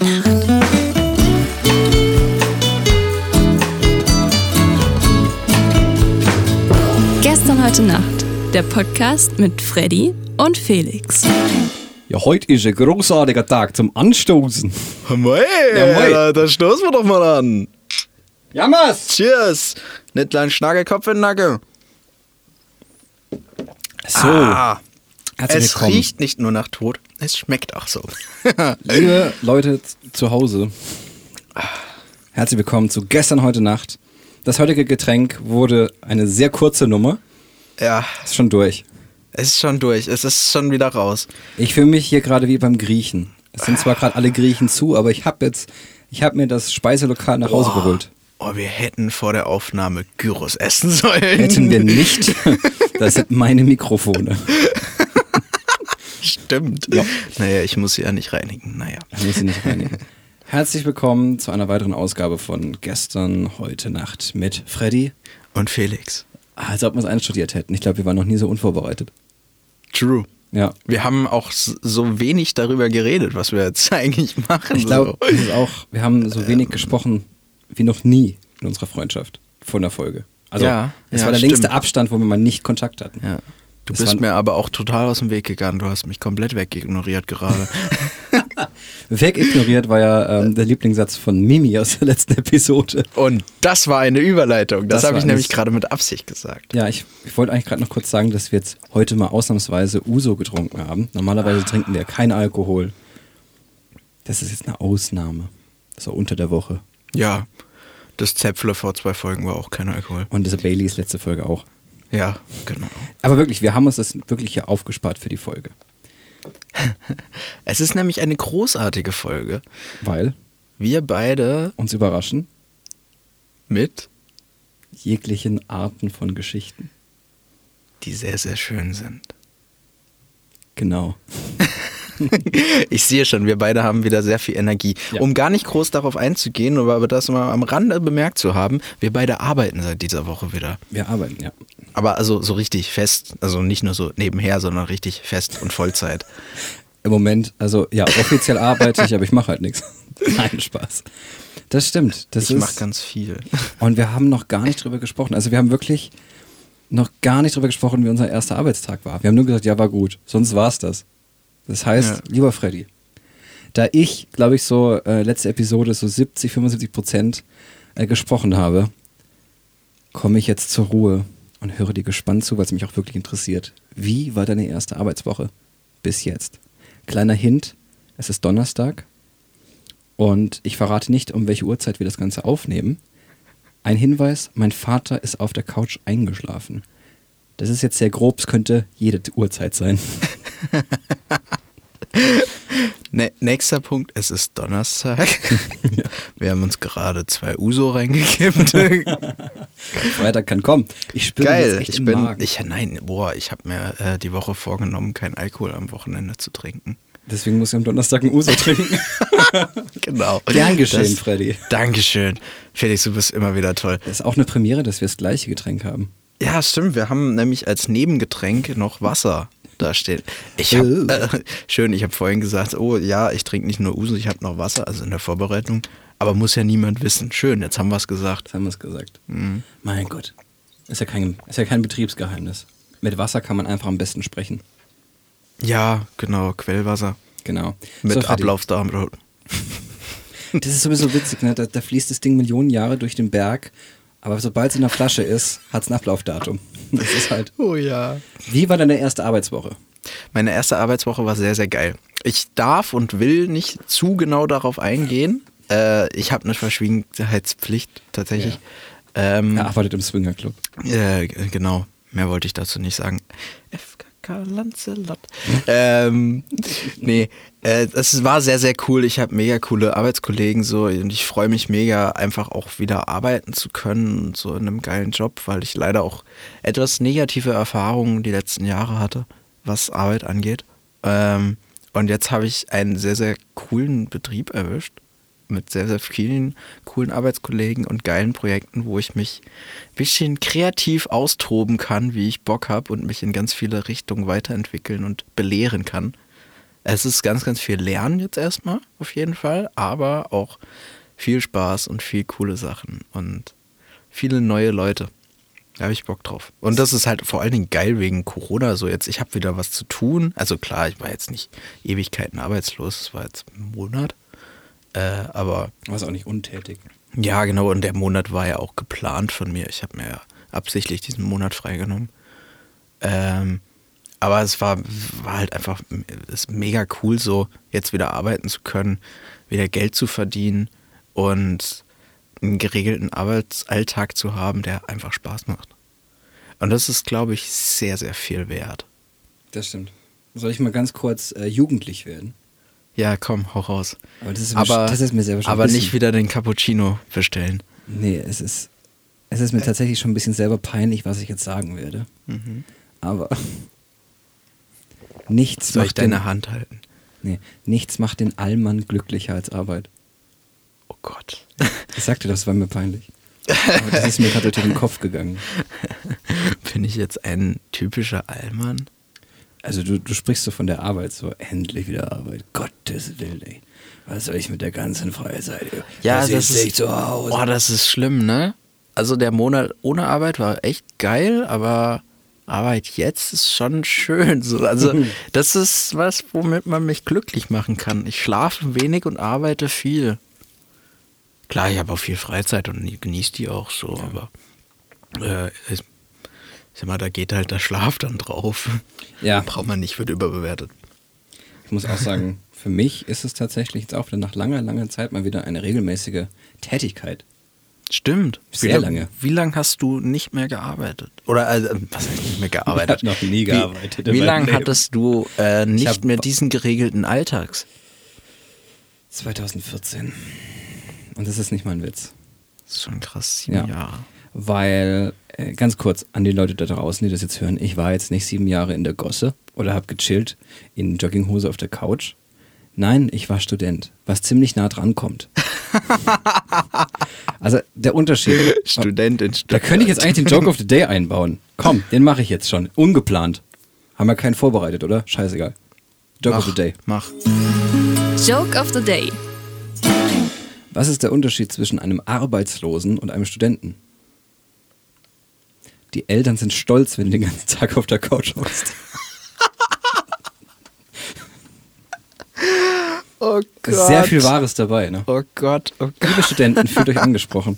heute Nacht. Gestern heute Nacht. Der Podcast mit Freddy und Felix. Ja, heute ist ein großartiger Tag zum Anstoßen. Mei, Ja, moi. da, stoßen wir doch mal an. Jammers! Cheers. Nicht kleinen Schnaggelkopf in den Nacken. So, Ah, herzlich es willkommen. riecht nicht nur nach Tod, es schmeckt auch so. Liebe Leute zu Hause, herzlich willkommen zu gestern heute Nacht. Das heutige Getränk wurde eine sehr kurze Nummer. ja, Ist schon durch. es ist schon durch, es ist schon wieder raus. Ich fühle mich hier gerade wie beim Griechen. Es sind zwar gerade alle Griechen zu, aber ich habe jetzt, ich habe mir das Speiselokal nach Hause geholt. Oh, wir hätten vor der Aufnahme Gyros essen sollen. Hätten wir nicht. Das sind meine Mikrofone. Stimmt. Ja. Naja, ich muss sie ja nicht reinigen. Naja. Ich muss sie nicht reinigen. Herzlich willkommen zu einer weiteren Ausgabe von gestern, heute Nacht mit Freddy. Und Felix. Als ob wir es einstudiert hätten. Ich glaube, wir waren noch nie so unvorbereitet. True. Ja. Wir haben auch so wenig darüber geredet, was wir jetzt eigentlich machen. Ich glaube, so. das ist auch, wir haben so wenig gesprochen wie noch nie in unserer Freundschaft vor einer Folge. Also, Ja, es ja, war der längste stimmt. Abstand, wo wir mal nicht Kontakt hatten. Ja. Du Es bist mir aber auch total aus dem Weg gegangen. Du hast mich komplett wegignoriert gerade. Wegignoriert war ja ähm, der Lieblingssatz von Mimi aus der letzten Episode. Und das war eine Überleitung. Das, Das habe ich nämlich gerade mit Absicht gesagt. Ja, ich, ich wollte eigentlich gerade noch kurz sagen, dass wir jetzt heute mal ausnahmsweise Uso getrunken haben. Normalerweise trinken wir keinen Alkohol. Das ist jetzt eine Ausnahme. Das war unter der Woche. Ja, das Zäpfle vor zwei Folgen war auch kein Alkohol. Und diese Baileys letzte Folge auch. Ja, genau. Aber wirklich, wir haben uns das wirklich hier aufgespart für die Folge. Es ist nämlich eine großartige Folge. Weil Wir beide uns überraschen mit, jeglichen Arten von Geschichten. die sehr, sehr schön sind. Genau. Ich sehe schon, wir beide haben wieder sehr viel Energie. Ja. Um gar nicht groß darauf einzugehen, aber das mal am Rande bemerkt zu haben, wir beide arbeiten seit dieser Woche wieder. Wir arbeiten, ja. Aber also so richtig fest, also nicht nur so nebenher, sondern richtig fest und Vollzeit. Im Moment, also ja, offiziell arbeite ich, aber ich mache halt nichts. Nein, Spaß. Das stimmt. Das ich mache ganz viel. Und wir haben noch gar nicht drüber gesprochen. Also wir haben wirklich noch gar nicht drüber gesprochen, wie unser erster Arbeitstag war. Wir haben nur gesagt, ja, war gut. Sonst war es das. Das heißt, Ja. lieber Freddy, da ich, glaube ich, so äh, letzte Episode so 70, 75 Prozent äh, gesprochen habe, komme ich jetzt zur Ruhe und höre dir gespannt zu, weil es mich auch wirklich interessiert. Wie war deine erste Arbeitswoche bis jetzt? Kleiner Hint, es ist Donnerstag und ich verrate nicht, um welche Uhrzeit wir das Ganze aufnehmen. Ein Hinweis, mein Vater ist auf der Couch eingeschlafen. Das ist jetzt sehr grob, es könnte jede Uhrzeit sein. Ne, nächster Punkt, es ist Donnerstag. Wir haben uns gerade zwei Uso reingekippt. Freitag kann kommen. Ich spüre Geil, jetzt echt ich bin, Magen. ich, nein, boah, ich habe mir äh, die Woche vorgenommen, keinen Alkohol am Wochenende zu trinken. Deswegen muss ich am Donnerstag ein Uso trinken. Genau. Geschehen, Das- Freddy. Dankeschön. Felix, du bist immer wieder toll. Das ist auch eine Premiere, dass wir das gleiche Getränk haben. Ja, stimmt. Wir haben nämlich als Nebengetränk noch Wasser da stehen. Ich hab, Oh. äh, schön, ich habe vorhin gesagt, oh ja, ich trinke nicht nur Uso, ich habe noch Wasser, also in der Vorbereitung. Aber muss ja niemand wissen. Schön, jetzt haben wir es gesagt. Das haben wir es gesagt. Mhm. Mein Gott. Ist ja, kein, ist ja kein Betriebsgeheimnis. Mit Wasser kann man einfach am besten sprechen. Ja, genau, Quellwasser. Genau. Mit So, Freddy. Ablaufdatum. Das ist sowieso witzig, ne? Da, da fließt das Ding Millionen Jahre durch den Berg, aber sobald es in der Flasche ist, hat es ein Ablaufdatum. Das ist halt. Oh ja. Wie war deine erste Arbeitswoche? Meine erste Arbeitswoche war sehr, sehr geil. Ich darf und will nicht zu genau darauf eingehen. Äh, ich habe eine Verschwiegenheitspflicht tatsächlich. Ähm, Er arbeitet im Swingerclub. äh, genau, mehr wollte ich dazu nicht sagen. FKK Lancelot. ähm, nee, äh, das war sehr, sehr cool. Ich habe mega coole Arbeitskollegen so und ich freue mich mega, einfach auch wieder arbeiten zu können und so in einem geilen Job, weil ich leider auch etwas negative Erfahrungen die letzten Jahre hatte, was Arbeit angeht. Ähm, und jetzt habe ich einen sehr, sehr coolen Betrieb erwischt mit sehr, sehr vielen coolen Arbeitskollegen und geilen Projekten, wo ich mich ein bisschen kreativ austoben kann, wie ich Bock habe und mich in ganz viele Richtungen weiterentwickeln und belehren kann. Es ist ganz, ganz viel Lernen jetzt erstmal, auf jeden Fall, aber auch viel Spaß und viel coole Sachen und viele neue Leute. Da habe ich Bock drauf. Und das ist halt vor allen Dingen geil wegen Corona. So jetzt, ich habe wieder was zu tun. Also klar, ich war jetzt nicht Ewigkeiten arbeitslos, es war jetzt ein Monat. Äh, aber. Warst auch nicht untätig. Ja, genau. Und der Monat war ja auch geplant von mir. Ich habe mir ja absichtlich diesen Monat freigenommen. Ähm, aber es war, war halt einfach ist mega cool, so jetzt wieder arbeiten zu können, wieder Geld zu verdienen und einen geregelten Arbeitsalltag zu haben, der einfach Spaß macht. Und das ist, glaube ich, sehr, sehr viel wert. Das stimmt. Soll ich mal ganz kurz äh, jugendlich werden? Ja, komm, hau raus. Aber das ist, aber, das ist mir selber schon aber nicht wieder den Cappuccino bestellen. Nee, es ist, es ist mir tatsächlich schon ein bisschen selber peinlich, was ich jetzt sagen werde. Mhm. Aber nichts Soll ich macht den, deine Hand halten? nee, nichts macht den Allmann glücklicher als Arbeit. Oh Gott. Ich sagte, das war mir peinlich. Aber das ist mir gerade durch den Kopf gegangen. Bin ich jetzt ein typischer Allmann? Also du, du sprichst so von der Arbeit, so endlich wieder Arbeit. Gottes Willen, ey. Was soll ich mit der ganzen Freizeit? Ja, da das sitze ist, ich zu Hause. Boah, das ist schlimm, ne? Also der Monat ohne Arbeit war echt geil, aber Arbeit jetzt ist schon schön. So, also das ist was, womit man mich glücklich machen kann. Ich schlafe wenig und arbeite viel. Klar, ich habe auch viel Freizeit und genieße die auch so, aber äh, ich sag mal, da geht halt der Schlaf dann drauf. Ja. Braucht man nicht, wird überbewertet. Ich muss auch sagen, für mich ist es tatsächlich jetzt auch wieder nach langer, langer Zeit mal wieder eine regelmäßige Tätigkeit. Stimmt. Sehr wie, lang- lange. Wie lange hast du nicht mehr gearbeitet? Oder also, was heißt nicht mehr gearbeitet? Ich hab noch nie gearbeitet Wie, wie lange hattest du äh, nicht hab- mehr diesen geregelten Alltags? 2014. Und das ist nicht mal ein Witz. Das ist schon krass, sieben Ja. Jahre. Weil, ganz kurz an die Leute da draußen, die das jetzt hören, ich war jetzt nicht sieben Jahre in der Gosse oder habe gechillt in Jogginghose auf der Couch. Nein, ich war Student, was ziemlich nah dran kommt. also der Unterschied. Student in Da Stuttgart. könnte ich jetzt eigentlich den Joke of the Day einbauen. Komm, den mache ich jetzt schon. Ungeplant. Haben wir keinen vorbereitet, oder? Scheißegal. Joke of the Mach, Day. mach. Joke of the Day. Was ist der Unterschied zwischen einem Arbeitslosen und einem Studenten? Die Eltern sind stolz, wenn du den ganzen Tag auf der Couch hockst. Oh Gott. Sehr viel Wahres dabei, ne? Oh Gott, oh Gott. Liebe Studenten, fühlt euch angesprochen.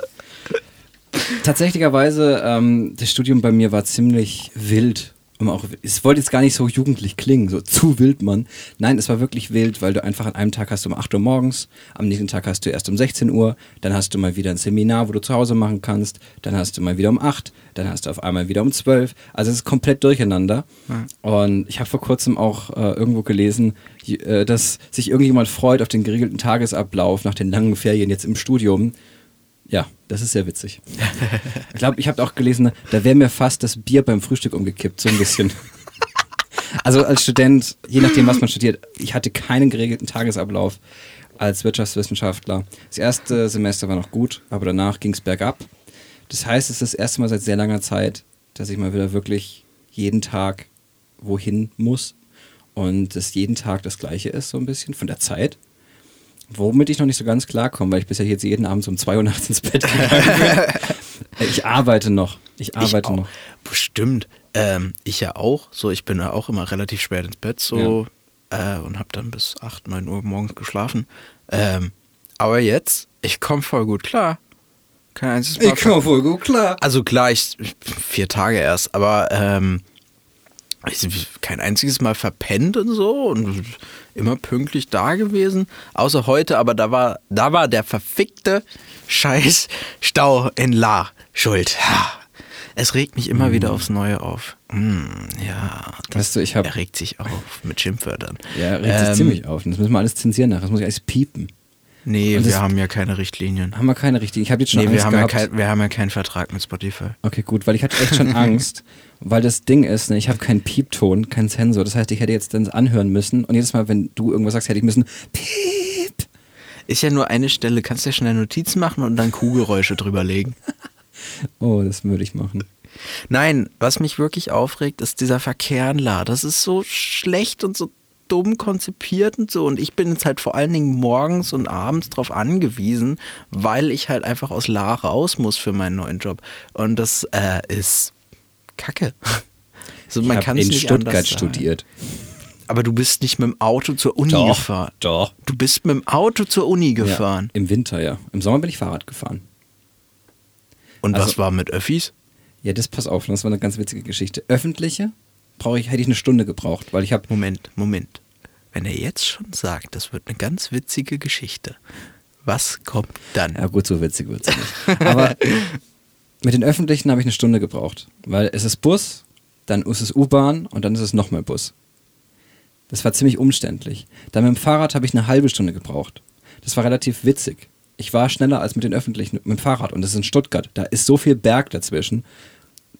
Tatsächlicherweise, ähm, das Studium bei mir war ziemlich wild. Um auch, es wollte jetzt gar nicht so jugendlich klingen, so zu wild, Mann. Nein, es war wirklich wild, weil du einfach an einem Tag hast du um 8 Uhr morgens, am nächsten Tag hast du erst um 16 Uhr, dann hast du mal wieder ein Seminar, wo du zu Hause machen kannst, dann hast du mal wieder um 8, dann hast du auf einmal wieder um 12. Also es ist komplett durcheinander. Und ich habe vor kurzem auch äh, irgendwo gelesen, äh, dass sich irgendjemand freut auf den geregelten Tagesablauf nach den langen Ferien jetzt im Studium. Ja, das ist sehr witzig. Ich glaube, ich habe auch gelesen, da wäre mir fast das Bier beim Frühstück umgekippt, so ein bisschen. Also als Student, je nachdem, was man studiert, ich hatte keinen geregelten Tagesablauf als Wirtschaftswissenschaftler. Das erste Semester war noch gut, aber danach ging es bergab. Das heißt, es ist das erste Mal seit sehr langer Zeit, dass ich mal wieder wirklich jeden Tag wohin muss und dass jeden Tag das gleiche ist, so ein bisschen von der Zeit. Womit ich noch nicht so ganz klarkomme, weil ich bisher jetzt jeden Abend um 2 Uhr nachts ins Bett gegangen bin. Ich arbeite noch. Ich arbeite ich noch. Bestimmt. Ähm, ich ja auch. So, ich bin ja auch immer relativ spät ins Bett so äh, und habe dann bis 8, 9 Uhr morgens geschlafen. Ähm, aber jetzt, ich komme voll gut klar. Kein einziges Mal. ver- voll gut klar. Also klar, ich, ich vier Tage erst, aber ähm, ich, kein einziges Mal verpennt und so und immer pünktlich da gewesen. Außer heute, aber da war, da war der verfickte Scheiß Stau in La schuld. Es regt mich immer wieder aufs Neue auf. Hm, ja, das Weißt du, ich habe er regt sich auf mit Schimpfwörtern. Ja, regt sich Ähm, ziemlich auf. Und das müssen wir alles zensieren nachher. Das muss ich alles piepen. Nee, Und wir haben ja keine Richtlinien. Haben wir keine richtigen. Ich habe jetzt schon Nee, Angst wir haben, ja kein, wir haben ja keinen Vertrag mit Spotify. okay, gut, weil ich hatte echt schon Angst, weil das Ding ist, ne, ich habe keinen Piepton, keinen Sensor. Das heißt, ich hätte jetzt dann anhören müssen und jedes Mal, wenn du irgendwas sagst, hätte ich müssen Piep. Ist ja nur eine Stelle, kannst ja schnell Notizen machen und dann Kuhgeräusche drüber legen. Oh, das würde ich machen. Nein, was mich wirklich aufregt, ist dieser Verkehr in La. Das ist so schlecht und so dumm konzipiert und so. Und ich bin jetzt halt vor allen Dingen morgens und abends drauf angewiesen, weil ich halt einfach aus La raus muss für meinen neuen Job. Und das äh, ist Kacke. Also ich man habe kann in nicht Stuttgart studiert. Aber du bist nicht mit dem Auto zur Uni Doch, gefahren. doch. Du bist mit dem Auto zur Uni gefahren. Ja, Im Winter, ja. Im Sommer bin ich Fahrrad gefahren. Und was Also- war mit Öffis? Ja, das pass auf, das war eine ganz witzige Geschichte. Öffentliche brauche ich, hätte ich eine Stunde gebraucht, weil ich habe Moment, Moment. Wenn er jetzt schon sagt, das wird eine ganz witzige Geschichte, was kommt dann? Ja, gut, so witzig wird es nicht. Aber mit den Öffentlichen habe ich eine Stunde gebraucht. Weil es ist Bus, dann ist es U-Bahn und dann ist es nochmal Bus. Das war ziemlich umständlich. Dann mit dem Fahrrad habe ich eine halbe Stunde gebraucht. Das war relativ witzig. Ich war schneller als mit den Öffentlichen mit dem Fahrrad und das ist in Stuttgart. Da ist so viel Berg dazwischen,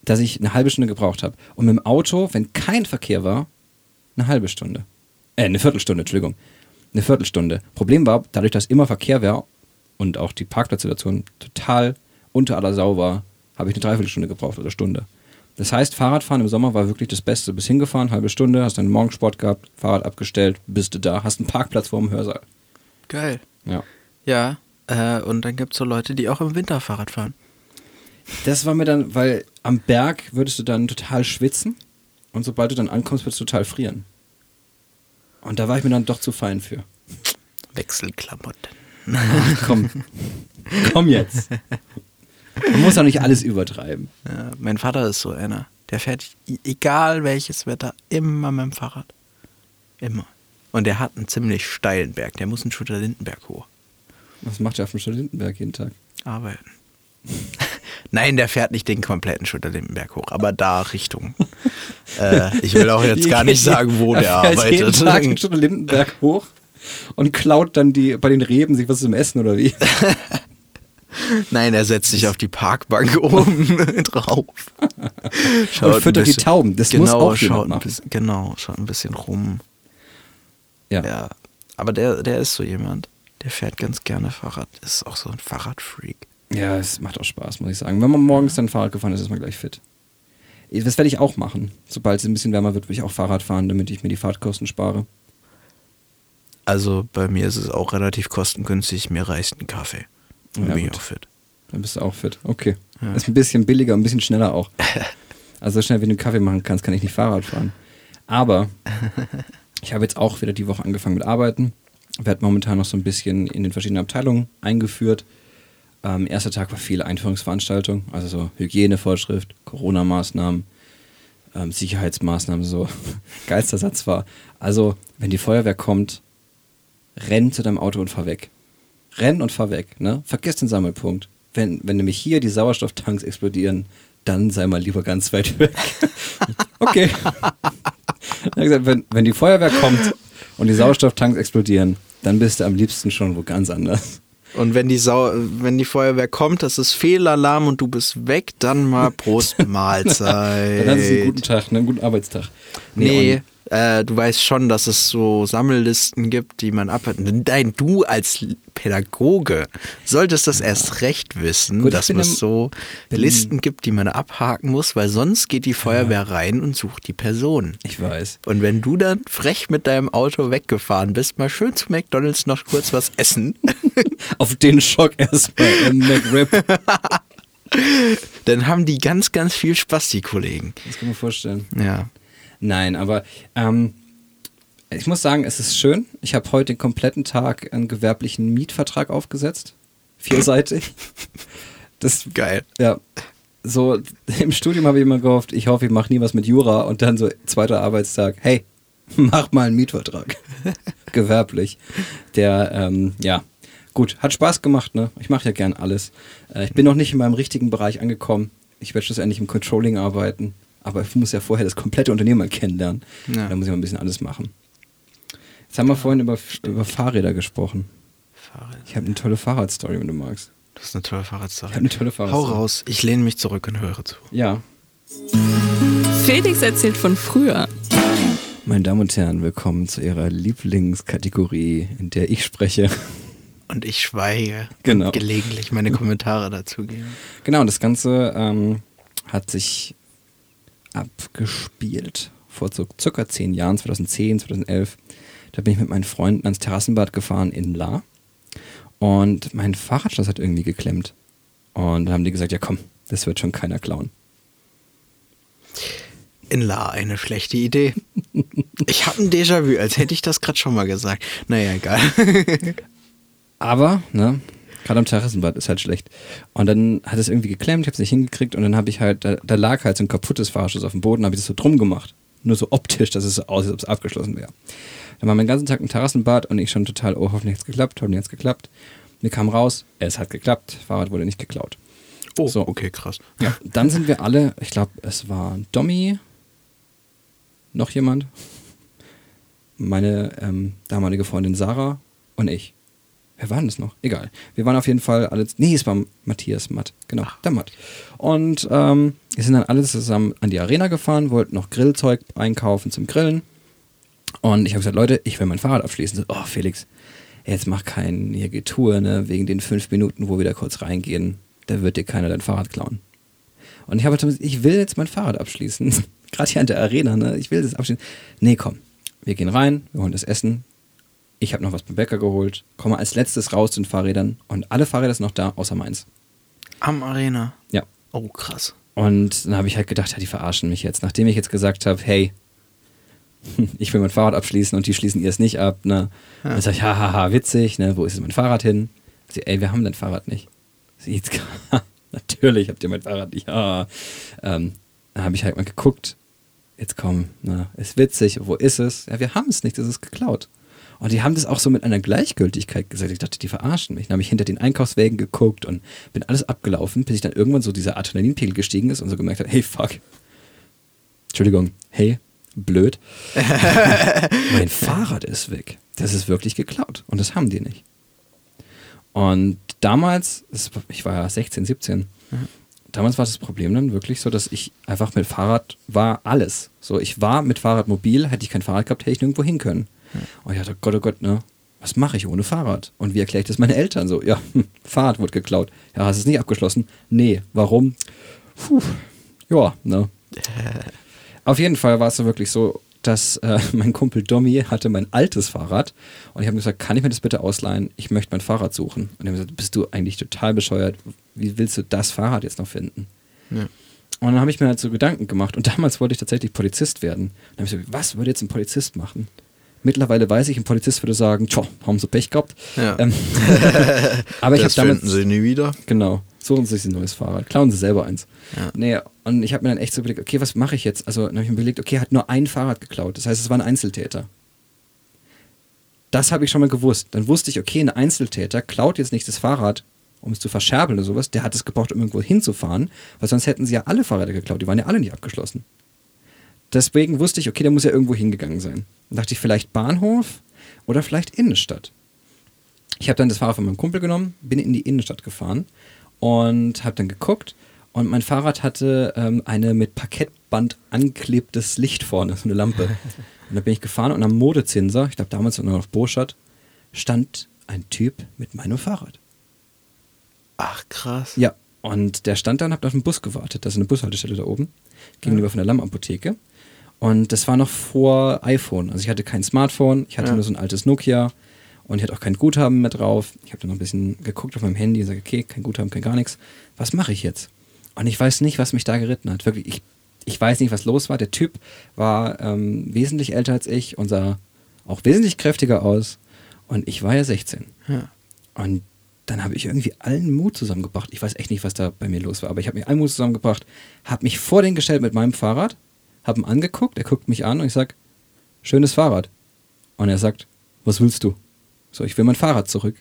dass ich eine halbe Stunde gebraucht habe. Und mit dem Auto, wenn kein Verkehr war, eine halbe Stunde. Äh, eine Viertelstunde, Entschuldigung. Eine Viertelstunde. Problem war, dadurch, dass immer Verkehr war und auch die Parkplatzsituation total unter aller Sau war, habe ich eine Dreiviertelstunde gebraucht oder Stunde. Das heißt, Fahrradfahren im Sommer war wirklich das Beste. Bist hingefahren, halbe Stunde, hast deinen Morgensport gehabt, Fahrrad abgestellt, bist du da, hast einen Parkplatz vor dem Hörsaal. Geil. Ja. Ja, äh, und dann gibt es so Leute, die auch im Winter Fahrrad fahren. Das war mir dann, weil am Berg würdest du dann total schwitzen und sobald du dann ankommst, würdest du total frieren. Und da war ich mir dann doch zu fein für. Wechselklamotten. Ach, komm. komm jetzt. Man muss auch nicht alles übertreiben. Ja, mein Vater ist so einer. Der fährt, egal welches Wetter, immer mit dem Fahrrad. Immer. Und der hat einen ziemlich steilen Berg. Der muss einen Schutter-Lindenberg hoch. Was macht er auf dem Studentenberg jeden Tag? Arbeiten. Nein, der fährt nicht den kompletten Schutter-Lindenberg hoch, aber da Richtung. äh, ich will auch jetzt gar nicht sagen, wo der er fährt Jeden Tag den arbeitet. Lindenberg hoch und klaut dann die, bei den Reben sich was zum Essen oder wie? Nein, er setzt sich auf die Parkbank oben drauf. Und füttert die Tauben. Das muss auch schaut ein bisschen, Genau, schaut ein bisschen rum. Ja. Ja, aber der, der ist so jemand. Der fährt ganz gerne Fahrrad. Ist auch so ein Fahrradfreak. Ja, es macht auch Spaß, muss ich sagen. Wenn man morgens dann Fahrrad gefahren ist, ist man gleich fit. Das werde ich auch machen. Sobald es ein bisschen wärmer wird, will ich auch Fahrrad fahren, damit ich mir die Fahrtkosten spare. Also bei mir ist es auch relativ kostengünstig. Mir reicht ein Kaffee. Und Ja, bin ich gut. auch fit. Dann bist du auch fit. Okay. Ja. Ist ein bisschen billiger, ein bisschen schneller auch. Also so schnell, wie du einen Kaffee machen kannst, kann ich nicht Fahrrad fahren. Aber ich habe jetzt auch wieder die Woche angefangen mit Arbeiten. Werde momentan noch so ein bisschen in den verschiedenen Abteilungen eingeführt. Ähm, erster Tag war viele Einführungsveranstaltungen, also so Hygienevorschrift, Corona-Maßnahmen, ähm, Sicherheitsmaßnahmen, so. Geilster Satz war, also wenn die Feuerwehr kommt, renn zu deinem Auto und fahr weg. Renn und fahr weg, ne? Vergiss den Sammelpunkt. Wenn, wenn nämlich hier die Sauerstofftanks explodieren, dann sei mal lieber ganz weit weg. okay. Gesagt, wenn, wenn die Feuerwehr kommt und die Sauerstofftanks explodieren, dann bist du am liebsten schon wo ganz anders. Und wenn die, Sau wenn die Feuerwehr kommt, das ist Fehlalarm und du bist weg, dann mal Prost Mahlzeit. Dann hast du einen guten Tag, ne? einen guten Arbeitstag. Nee, und- äh, du weißt schon, dass es so Sammellisten gibt, die man abhört. Nein, du als Pädagoge solltest das erst recht wissen, Gut, dass es so Listen gibt, die man abhaken muss, weil sonst geht die Feuerwehr rein und sucht die Person. ich weiß. Und wenn du dann frech mit deinem Auto weggefahren bist, mal schön zu McDonalds noch kurz was essen, Auf den Schock erstmal im McRib. dann haben die ganz, ganz viel Spaß, die Kollegen. Das kann man vorstellen. Ja. Nein, aber ähm, ich muss sagen, es ist schön. Ich habe heute den kompletten Tag einen gewerblichen Mietvertrag aufgesetzt. Vierseitig. Das, Geil. ja, so im Studium habe ich immer gehofft, ich hoffe, ich mache nie was mit Jura und dann so zweiter Arbeitstag, hey, mach mal einen Mietvertrag. Gewerblich. Der, ähm, ja, gut, hat Spaß gemacht, ne? Ich mache ja gern alles. Äh, ich bin noch nicht in meinem richtigen Bereich angekommen. Ich werde schlussendlich im Controlling arbeiten, aber ich muss ja vorher das komplette Unternehmen mal kennenlernen. Ja. Da muss ich mal ein bisschen alles machen. Jetzt haben wir vorhin über, über Fahrräder gesprochen. Fahrrad. Ich habe eine tolle Fahrradstory, wenn du magst. Das ist eine tolle Fahrradstory. Ich habe eine tolle Hau Fahrradstory. raus, ich lehne mich zurück und höre zu. Ja. Felix erzählt von früher. Meine Damen und Herren, willkommen zu Ihrer Lieblingskategorie, in der ich spreche. Und ich schweige. Genau. Und gelegentlich meine Kommentare dazu gebe. Genau, und das Ganze ähm, hat sich abgespielt vor so circa zehn Jahren, 2010, 2011. Da bin ich mit meinen Freunden ans Terrassenbad gefahren in La. Und mein Fahrradschloss hat irgendwie geklemmt. Und dann haben die gesagt, ja komm, das wird schon keiner klauen. In La eine schlechte Idee. Ich habe ein Déjà-vu, als hätte ich das gerade schon mal gesagt. Naja, egal. Aber, ne, gerade am Terrassenbad ist halt schlecht. Und dann hat es irgendwie geklemmt, ich habe es nicht hingekriegt und dann habe ich halt, da, da, lag halt so ein kaputtes Fahrschloss auf dem Boden, habe ich das so drum gemacht. Nur so optisch, dass es so aussieht, als ob es abgeschlossen wäre. Dann war mein ganzen Tag im Terrassenbad und ich schon total, oh, hoffentlich hat es geklappt, hoffentlich hat es geklappt. Mir kam raus, es hat geklappt, Fahrrad wurde nicht geklaut. Oh, so. okay, krass. Ja, dann sind wir alle, ich glaube, es war Domi, noch jemand, meine ähm, damalige Freundin Sarah und ich. Wer war denn das noch? Egal. Wir waren auf jeden Fall alle. Nee, es war Matthias Matt. Genau, der Matt. Und ähm, wir sind dann alle zusammen an die Arena gefahren, wollten noch Grillzeug einkaufen zum Grillen. Und ich habe gesagt, Leute, ich will mein Fahrrad abschließen. Oh, Felix, jetzt mach kein hier Getue, ne, wegen den fünf Minuten, wo wir da kurz reingehen. Da wird dir keiner dein Fahrrad klauen. Und ich habe gesagt, ich will jetzt mein Fahrrad abschließen. Gerade hier an der Arena, ne? Ich will das abschließen. Nee, komm. Wir gehen rein, wir holen das Essen. Ich habe noch was beim Bäcker geholt, komme als letztes raus zu den Fahrrädern und alle Fahrräder sind noch da, außer meins. Am Arena? Ja. Oh, krass. Und dann habe ich halt gedacht, ja, die verarschen mich jetzt. Nachdem ich jetzt gesagt habe, hey, ich will mein Fahrrad abschließen und die schließen ihr es nicht ab, ne? Ja. Dann sage ich, hahaha, witzig, ne? Wo ist mein Fahrrad hin? Sie, ey, wir haben dein Fahrrad nicht. Sie, natürlich habt ihr mein Fahrrad nicht. Ja. Ähm, dann habe ich halt mal geguckt. Jetzt komm, ne? Ist witzig, wo ist es? Ja, wir haben es nicht, es ist geklaut. Und die haben das auch so mit einer Gleichgültigkeit gesagt. Ich dachte, die verarschen mich. Dann habe ich hinter den Einkaufswägen geguckt und bin alles abgelaufen, bis ich dann irgendwann so dieser Adrenalinpegel gestiegen ist und so gemerkt habe, hey, fuck. Entschuldigung, hey, blöd. mein Fahrrad ist weg. Das ist wirklich geklaut. Und das haben die nicht. Und damals, ich war ja 16, 17, mhm. damals war das Problem dann wirklich so, dass ich einfach mit Fahrrad war alles. So, ich war mit Fahrrad mobil, hätte ich kein Fahrrad gehabt, hätte ich nirgendwo hin können. Und ich dachte, Gott, oh Gott, ne? Was mache ich ohne Fahrrad? Und wie erkläre ich das meinen Eltern so? Ja, Fahrrad wurde geklaut. Ja, hast du es nicht abgeschlossen? Nee, warum? Puh, ja, ne? Auf jeden Fall war es so wirklich so, dass äh, mein Kumpel Domi hatte mein altes Fahrrad und ich habe gesagt, kann ich mir das bitte ausleihen? Ich möchte mein Fahrrad suchen. Und er hat gesagt, bist du eigentlich total bescheuert? Wie willst du das Fahrrad jetzt noch finden? Ja. Und dann habe ich mir halt so Gedanken gemacht und damals wollte ich tatsächlich Polizist werden. Und dann habe ich gesagt, was würde jetzt ein Polizist machen? Mittlerweile weiß ich, ein Polizist würde sagen, tja, haben sie Pech gehabt. Ja. Ähm, aber ich habe damals. sie nie wieder. Genau suchen Sie sich ein neues Fahrrad, klauen Sie selber eins. Ja. Nee, und ich habe mir dann echt so überlegt, okay, was mache ich jetzt? Also dann habe ich mir überlegt, okay, er hat nur ein Fahrrad geklaut. Das heißt, es war ein Einzeltäter. Das habe ich schon mal gewusst. Dann wusste ich, okay, ein Einzeltäter klaut jetzt nicht das Fahrrad, um es zu verscherbeln oder sowas. Der hat es gebraucht, um irgendwo hinzufahren, weil sonst hätten sie ja alle Fahrräder geklaut. Die waren ja alle nicht abgeschlossen. Deswegen wusste ich, okay, der muss ja irgendwo hingegangen sein. Dann dachte ich, vielleicht Bahnhof oder vielleicht Innenstadt. Ich habe dann das Fahrrad von meinem Kumpel genommen, bin in die Innenstadt gefahren und habe dann geguckt und mein Fahrrad hatte ähm, eine mit Parkettband anklebtes Licht vorne, so eine Lampe. Und da bin ich gefahren und am Modezinser, ich glaube damals noch auf Burschat, stand ein Typ mit meinem Fahrrad. Ach krass. Ja, und der stand da und hat auf den Bus gewartet. Das ist eine Bushaltestelle da oben, gegenüber ja. von der Lammapotheke. Und das war noch vor iPhone. Also ich hatte kein Smartphone, ich hatte ja. nur so ein altes Nokia und ich hatte auch kein Guthaben mehr drauf. Ich habe dann noch ein bisschen geguckt auf meinem Handy und sage, okay, kein Guthaben, kein gar nichts. Was mache ich jetzt? Und ich weiß nicht, was mich da geritten hat. Wirklich, ich, ich weiß nicht, was los war. Der Typ war ähm, wesentlich älter als ich und sah auch wesentlich kräftiger aus. Und ich war ja 16. Ja. Und dann habe ich irgendwie allen Mut zusammengebracht. Ich weiß echt nicht, was da bei mir los war, aber ich habe mir allen Mut zusammengebracht, habe mich vor den gestellt mit meinem Fahrrad, habe ihn angeguckt, er guckt mich an und ich sage, schönes Fahrrad. Und er sagt, was willst du? So, ich will mein Fahrrad zurück.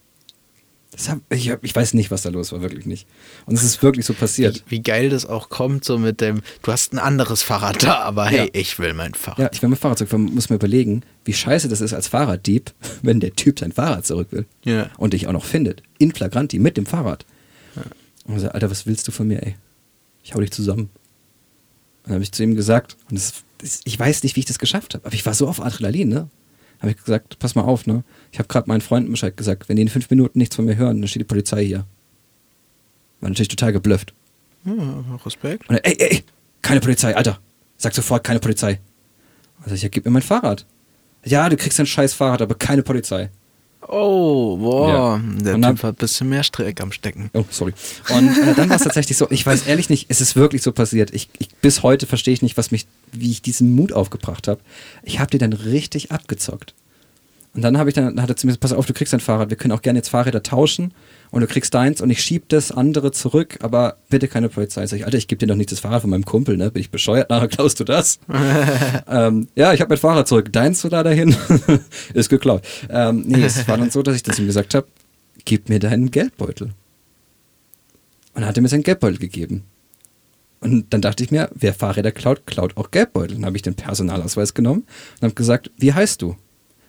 Hab, ich, hab, ich, weiß nicht, was da los war, wirklich nicht. Und es ist wirklich so passiert. Wie, wie, geil das auch kommt, so mit dem, du hast ein anderes Fahrrad da, aber hey, ja. ich will mein Fahrrad. Ja, ich will mein Fahrrad zurück. Man muss mir überlegen, wie scheiße das ist als Fahrraddieb, wenn der Typ sein Fahrrad zurück will. Ja. Und dich auch noch findet. In Flagranti, mit dem Fahrrad. Ja. Und sagt, Alter, was willst du von mir, ey? Ich hau dich zusammen. Und dann habe ich zu ihm gesagt, und das, das, ich weiß nicht, wie ich das geschafft habe, aber ich war so auf Adrenalin, ne? habe ich gesagt, pass mal auf, ne? Ich habe gerade meinen Freunden Bescheid gesagt, wenn die in fünf Minuten nichts von mir hören, dann steht die Polizei hier. War natürlich total geblufft. Ja, Respekt. Und er, ey, ey, keine Polizei, Alter. Sag sofort keine Polizei. Also ich ja, gib mir mein Fahrrad. Ja, du kriegst ein scheiß Fahrrad, aber keine Polizei. Oh, boah. Ja. Der Und Typ dann- hat ein bisschen mehr Streck am Stecken. Oh, sorry. Und äh, dann war es tatsächlich so, ich weiß ehrlich nicht, es ist wirklich so passiert. Ich, ich, bis heute verstehe ich nicht, was mich, wie ich diesen Mut aufgebracht habe. Ich habe die dann richtig abgezockt. Und dann habe ich dann, dann hat er zu mir gesagt, pass auf, du kriegst ein Fahrrad, wir können auch gerne jetzt Fahrräder tauschen und du kriegst deins und ich schieb das andere zurück, aber bitte keine Polizei. Sag ich, Alter, ich gebe dir doch nicht das Fahrrad von meinem Kumpel, ne? Bin ich bescheuert? Nachher klaust du das? ähm, ja, ich habe mein Fahrrad zurück. Deins du da dahin? ist geklaut. Ähm, nee, es war dann so, dass ich das ihm gesagt habe, gib mir deinen Geldbeutel. Und dann hat er mir seinen Geldbeutel gegeben. Und dann dachte ich mir, wer Fahrräder klaut, klaut auch Geldbeutel. Dann habe ich den Personalausweis genommen und habe gesagt, wie heißt du?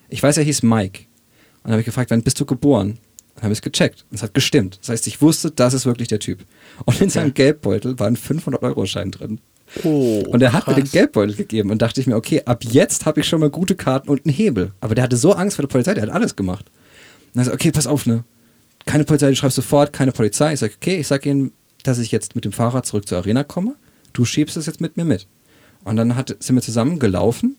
Ich weiß, er hieß Mike. Und dann habe ich gefragt, wann bist du geboren? Dann habe ich es gecheckt. Und es hat gestimmt. Das heißt, ich wusste, das ist wirklich der Typ. Und in seinem Geldbeutel war ein 500-Euro-Schein drin. Oh, Und er hat mir den krass. Geldbeutel gegeben und dachte ich mir, okay, ab jetzt habe ich schon mal gute Karten und einen Hebel. Aber der hatte so Angst vor der Polizei, der hat alles gemacht. Und dann so, okay, pass auf, ne? Keine Polizei, du schreibst sofort, keine Polizei. Ich sage, okay, ich sage ihnen, dass ich jetzt mit dem Fahrrad zurück zur Arena komme. Du schiebst es jetzt mit mir mit. Und dann hat, sind wir zusammen gelaufen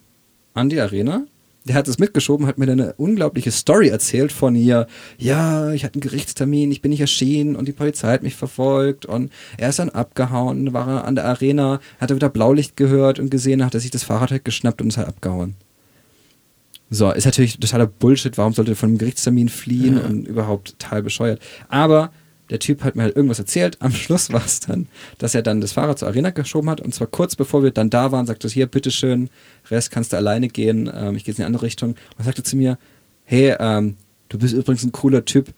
an die Arena. Der hat es mitgeschoben, hat mir dann eine unglaubliche Story erzählt von ihr. Ja, ich hatte einen Gerichtstermin, ich bin nicht erschienen und die Polizei hat mich verfolgt und er ist dann abgehauen, war er an der Arena, hat er wieder Blaulicht gehört und gesehen, hat er sich das Fahrrad halt geschnappt und ist halt abgehauen. So, ist natürlich totaler Bullshit. Warum sollte er von einem Gerichtstermin fliehen und überhaupt total bescheuert? Aber der Typ hat mir halt irgendwas erzählt. Am Schluss war es dann, dass er dann das Fahrrad zur Arena geschoben hat. Und zwar kurz bevor wir dann da waren, sagte er, hier, bitteschön, Rest kannst du alleine gehen. Ähm, ich gehe jetzt in eine andere Richtung. Und sagte zu mir, hey, ähm, du bist übrigens ein cooler Typ.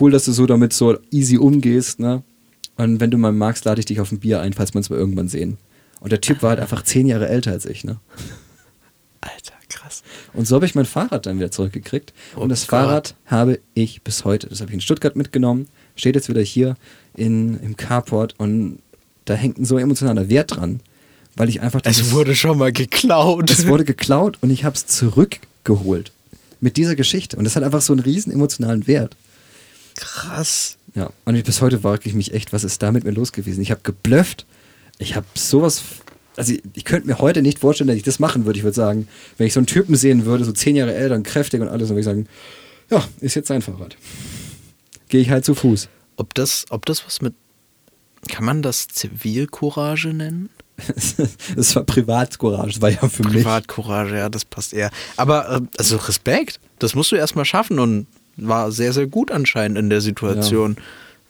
Cool, dass du so damit so easy umgehst, ne? Und wenn du mal magst, lade ich dich auf ein Bier ein, falls wir uns mal irgendwann sehen. Und der Typ war halt einfach zehn Jahre älter als ich, ne? Alter, krass. Und so habe ich mein Fahrrad dann wieder zurückgekriegt. Oh und das Gott. Fahrrad habe ich bis heute. Das habe ich in Stuttgart mitgenommen. Steht jetzt wieder hier in, im Carport und da hängt ein so emotionaler Wert dran, weil ich einfach. Es dieses- wurde schon mal geklaut. es wurde geklaut und ich habe es zurückgeholt. Mit dieser Geschichte. Und das hat einfach so einen riesen emotionalen Wert. krass. Ja, und bis heute frage ich mich echt, was ist da mit mir los gewesen? Ich habe geblufft. Ich habe sowas. Also, ich, ich könnte mir heute nicht vorstellen, dass ich das machen würde. Ich würde sagen, wenn ich so einen Typen sehen würde, so zehn Jahre älter und kräftig und alles, dann würde ich sagen: Ja, ist jetzt sein Fahrrad. Gehe ich halt zu Fuß. Ob das, ob das was mit. Kann man das Zivilcourage nennen? das war Privatcourage, das war ja für mich. Privatcourage, ja, das passt eher. Aber, äh, also Respekt, das musst du erstmal schaffen und war sehr, sehr gut anscheinend in der Situation,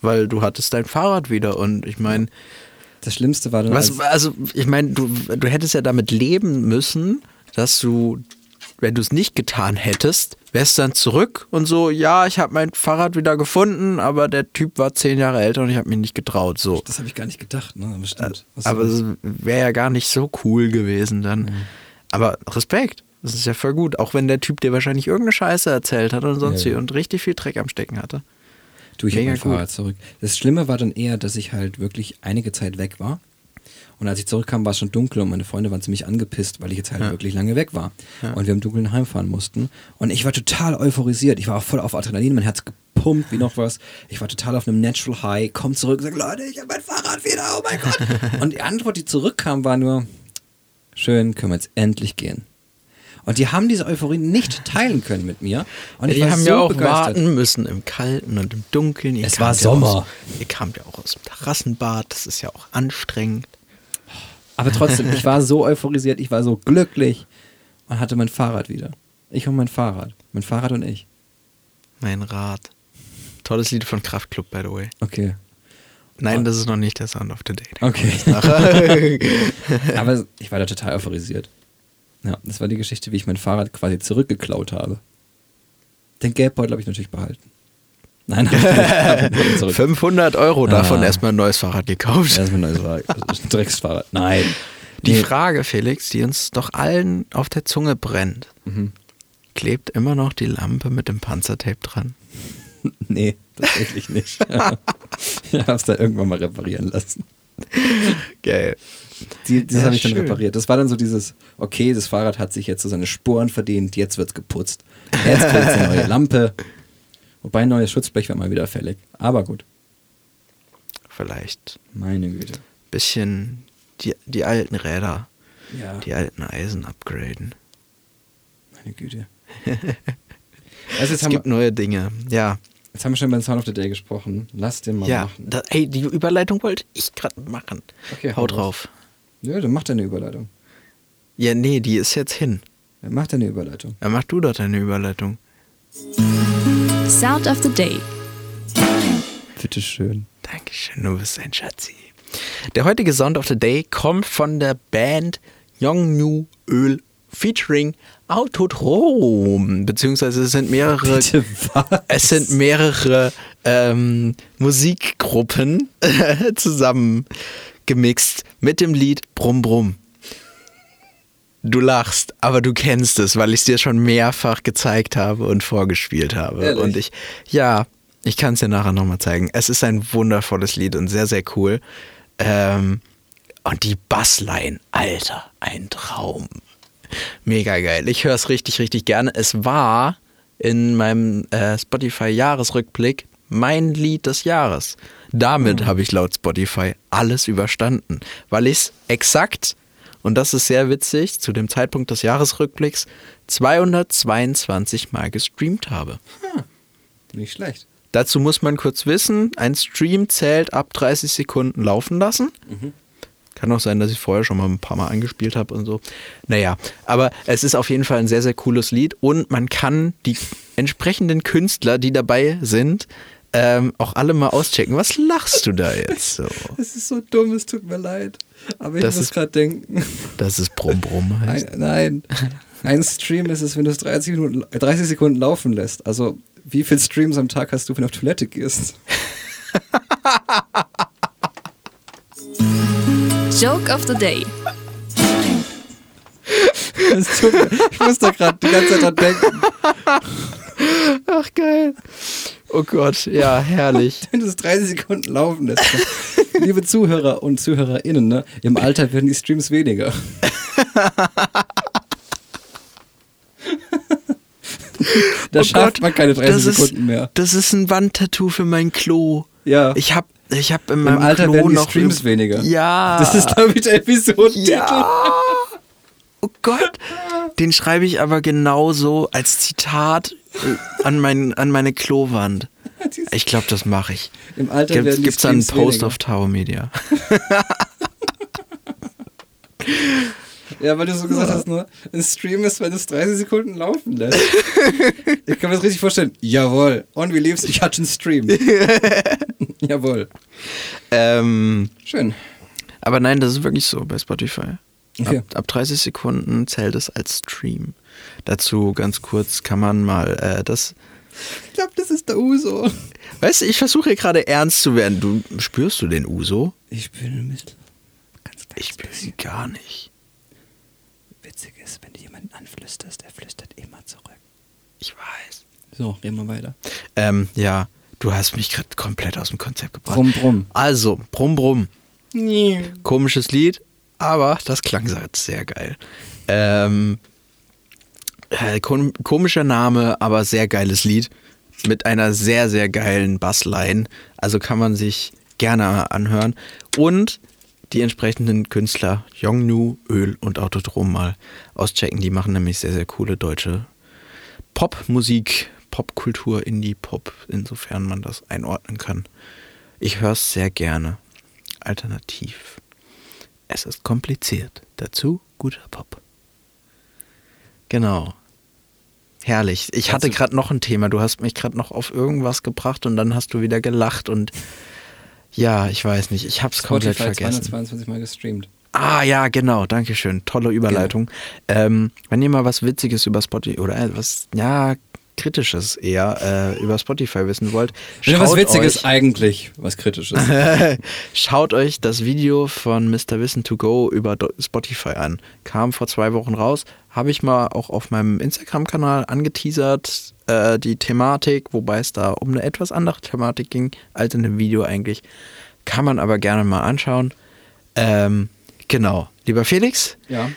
weil du hattest dein Fahrrad wieder und ich meine, Das Schlimmste war dann. was, als- also ich meine, du, du hättest ja damit leben müssen, dass du, wenn du es nicht getan hättest, wärst dann zurück und so, ja, ich habe mein Fahrrad wieder gefunden, aber der Typ war zehn Jahre älter und ich habe mich nicht getraut, so. das habe ich gar nicht gedacht, ne? Aber stimmt. Was Aber es wäre ja gar nicht so cool gewesen dann. Aber Respekt, das ist ja voll gut. Auch wenn der Typ dir wahrscheinlich irgendeine Scheiße erzählt hat und sonst Ja, ja. und richtig viel Dreck am Stecken hatte. Du, ich habe Mega mein Fahrrad zurück. Das Schlimme war dann eher, dass ich halt wirklich einige Zeit weg war. Und als ich zurückkam, war es schon dunkel und meine Freunde waren ziemlich angepisst, weil ich jetzt halt wirklich lange weg war. Und wir im Dunkeln heimfahren mussten. Und ich war total euphorisiert. Ich war auch voll auf Adrenalin, mein Herz gepumpt wie noch was. Ich war total auf einem Natural High, komm zurück und sag, Leute, ich habe mein Fahrrad wieder, oh mein Gott. und die Antwort, die zurückkam, war nur, schön, können wir jetzt endlich gehen. Und die haben diese Euphorie nicht teilen können mit mir. Und ich die haben so ja auch begeistert. warten müssen im Kalten und im Dunkeln. Ihr Es war ja Sommer. Aus, ihr kamt ja auch aus dem Terrassenbad, das ist ja auch anstrengend. Aber trotzdem, ich war so euphorisiert, ich war so glücklich und hatte mein Fahrrad wieder. Ich und mein Fahrrad. Mein Fahrrad und ich. Mein Rat. Tolles Lied von Kraftklub, by the way. Okay. Nein, das ist noch nicht der Sound of the Day. Okay. Aber ich war da total euphorisiert. Ja, das war die Geschichte, wie ich mein Fahrrad quasi zurückgeklaut habe. Den Geldbeutel habe ich natürlich behalten. Nein, zurück. 500 Euro davon Ah. erstmal ein neues Fahrrad gekauft. Erstmal ein neues Fahrrad. Ein Drecksfahrrad. Nein. Die Nee. Frage, Felix, die uns doch allen auf der Zunge brennt. Mhm. Klebt immer noch die Lampe mit dem Panzertape dran? Nee, tatsächlich nicht. ich habe es dann irgendwann mal reparieren lassen. Geil. Die, das Ja, habe ich dann schön. repariert. Das war dann so dieses, okay, das Fahrrad hat sich jetzt so seine Spuren verdient, jetzt wird's geputzt. Jetzt kriegt eine neue Lampe. Wobei ein neues Schutzblech wäre mal wieder fällig. Aber gut, Vielleicht meine Güte. bisschen die, die alten Räder Ja. Die alten Eisen upgraden. Meine Güte. also jetzt Es haben, gibt wir, neue Dinge. Ja. jetzt haben wir schon über den Sound of the Day gesprochen. Lass den mal Ja. machen. Da, ey, die Überleitung wollte ich gerade machen. Okay, Hau drauf. Nö, dann mach deine Überleitung. Ja, nee, die ist jetzt hin. Dann mach deine Überleitung. Dann mach du doch deine Überleitung. Sound of the Day. Bitteschön. Dankeschön, du bist ein Schatzi. Der heutige Sound of the Day kommt von der Band Young New Öl featuring Autodrom. Beziehungsweise es sind mehrere. Bitte was? Es sind mehrere ähm, Musikgruppen zusammen gemixt mit dem Lied Brumm Brumm. Du lachst, aber du kennst es, weil ich es dir schon mehrfach gezeigt habe und vorgespielt habe. Ehrlich? Und ich, ja, ich kann es dir nachher nochmal zeigen. Es ist ein wundervolles Lied und sehr, sehr cool. Ähm, und die Bassline, Alter, ein Traum. Mega geil. Ich höre es richtig, richtig gerne. Es war in meinem äh, Spotify-Jahresrückblick mein Lied des Jahres. Damit habe ich laut Spotify alles überstanden, weil ich es exakt, und das ist sehr witzig, zu dem Zeitpunkt des Jahresrückblicks 222 Mal gestreamt habe. Nicht schlecht. Dazu muss man kurz wissen, ein Stream zählt ab 30 Sekunden laufen lassen. Kann auch sein, dass ich vorher schon mal ein paar Mal angespielt habe und so. Naja, aber es ist auf jeden Fall ein sehr, sehr cooles Lied und man kann die entsprechenden Künstler, die dabei sind, ähm, auch alle mal auschecken. Was lachst du da jetzt so? Es ist so dumm, es tut mir leid. Aber ich Das muss gerade denken. Das ist Brumm Brumm heißt. Ein, nein. Ein Stream ist es, wenn du es 30, Minuten, äh, 30 Sekunden laufen lässt. Also, wie viel Streams am Tag hast du, wenn du auf Toilette gehst? Joke of the Day. Ich muss da gerade die ganze Zeit dran denken. Ach geil. Oh Gott, ja, herrlich. Wenn du es 30 Sekunden laufen lässt. Liebe Zuhörer und ZuhörerInnen, ne? im Alter werden die Streams weniger. da Oh schafft Gott, man keine 30 das Sekunden ist, mehr. Das ist ein Wandtattoo für mein Klo. Ja. Ich hab, ich hab in Im meinem Alter Klo werden die noch Streams weniger. Ja. Das ist, glaube ich, der Episodentitel. Ja. Oh Gott. Den schreibe ich aber genauso als Zitat an, mein, an meine Klowand. Ich glaube, das mache ich. Im Alter Gibt, werden gibt's da einen Post weniger. auf Tower Media? Ja, weil du so gesagt hast, nur ein Stream ist, wenn du es 30 Sekunden laufen lässt. ich kann mir das richtig vorstellen. Jawohl. Und wie liebst Ich hatte einen Stream. Jawohl. Ähm, Schön. aber nein, das ist wirklich so bei Spotify. Okay. Ab, ab 30 Sekunden zählt es als Stream. Dazu ganz kurz kann man mal äh, das. Ich glaube, das ist der Uso. Weißt du, ich versuche gerade ernst zu werden. Du spürst du den Uso? Ich bin ein bisschen. Ganz kleines Ich spüre sie gar nicht. Witzig ist, wenn du jemanden anflüsterst, der flüstert immer zurück. Ich weiß. So, reden wir weiter. Ähm, ja, du hast mich gerade komplett aus dem Konzept gebracht. Brumm, brumm. Also, brumm, brumm. Komisches Lied, aber das klang sehr geil. Ähm, äh, kom komischer Name, aber sehr geiles Lied. Mit einer sehr, sehr geilen Bassline. Also kann man sich gerne anhören. Und die entsprechenden Künstler Yongnu, Öl und Autodrom mal auschecken. Die machen nämlich sehr, sehr coole deutsche Popmusik, Popkultur, Indie-Pop, insofern man das einordnen kann. Ich höre es sehr gerne. Alternativ. Es ist kompliziert. Dazu guter Pop. Genau. Herrlich. Ich hatte gerade noch ein Thema. Du hast mich gerade noch auf irgendwas gebracht und dann hast du wieder gelacht und ja, ich weiß nicht. Ich hab's komplett Spotify vergessen. 222 Mal gestreamt. Ah ja, genau, danke schön. Tolle Überleitung. Ähm, wenn ihr mal was Witziges über Spotify oder äh, was, ja, Kritisches eher äh, über Spotify wissen wollt, Wenn was schaut Witziges euch, eigentlich, was Kritisches. schaut euch das Video von Mr. Wissen to Go über Spotify an. Kam vor zwei Wochen raus. Habe ich mal auch auf meinem Instagram-Kanal angeteasert, äh, die Thematik, wobei es da um eine etwas andere Thematik ging, als in dem Video eigentlich. Kann man aber gerne mal anschauen. Ähm, genau. Lieber Felix, ja.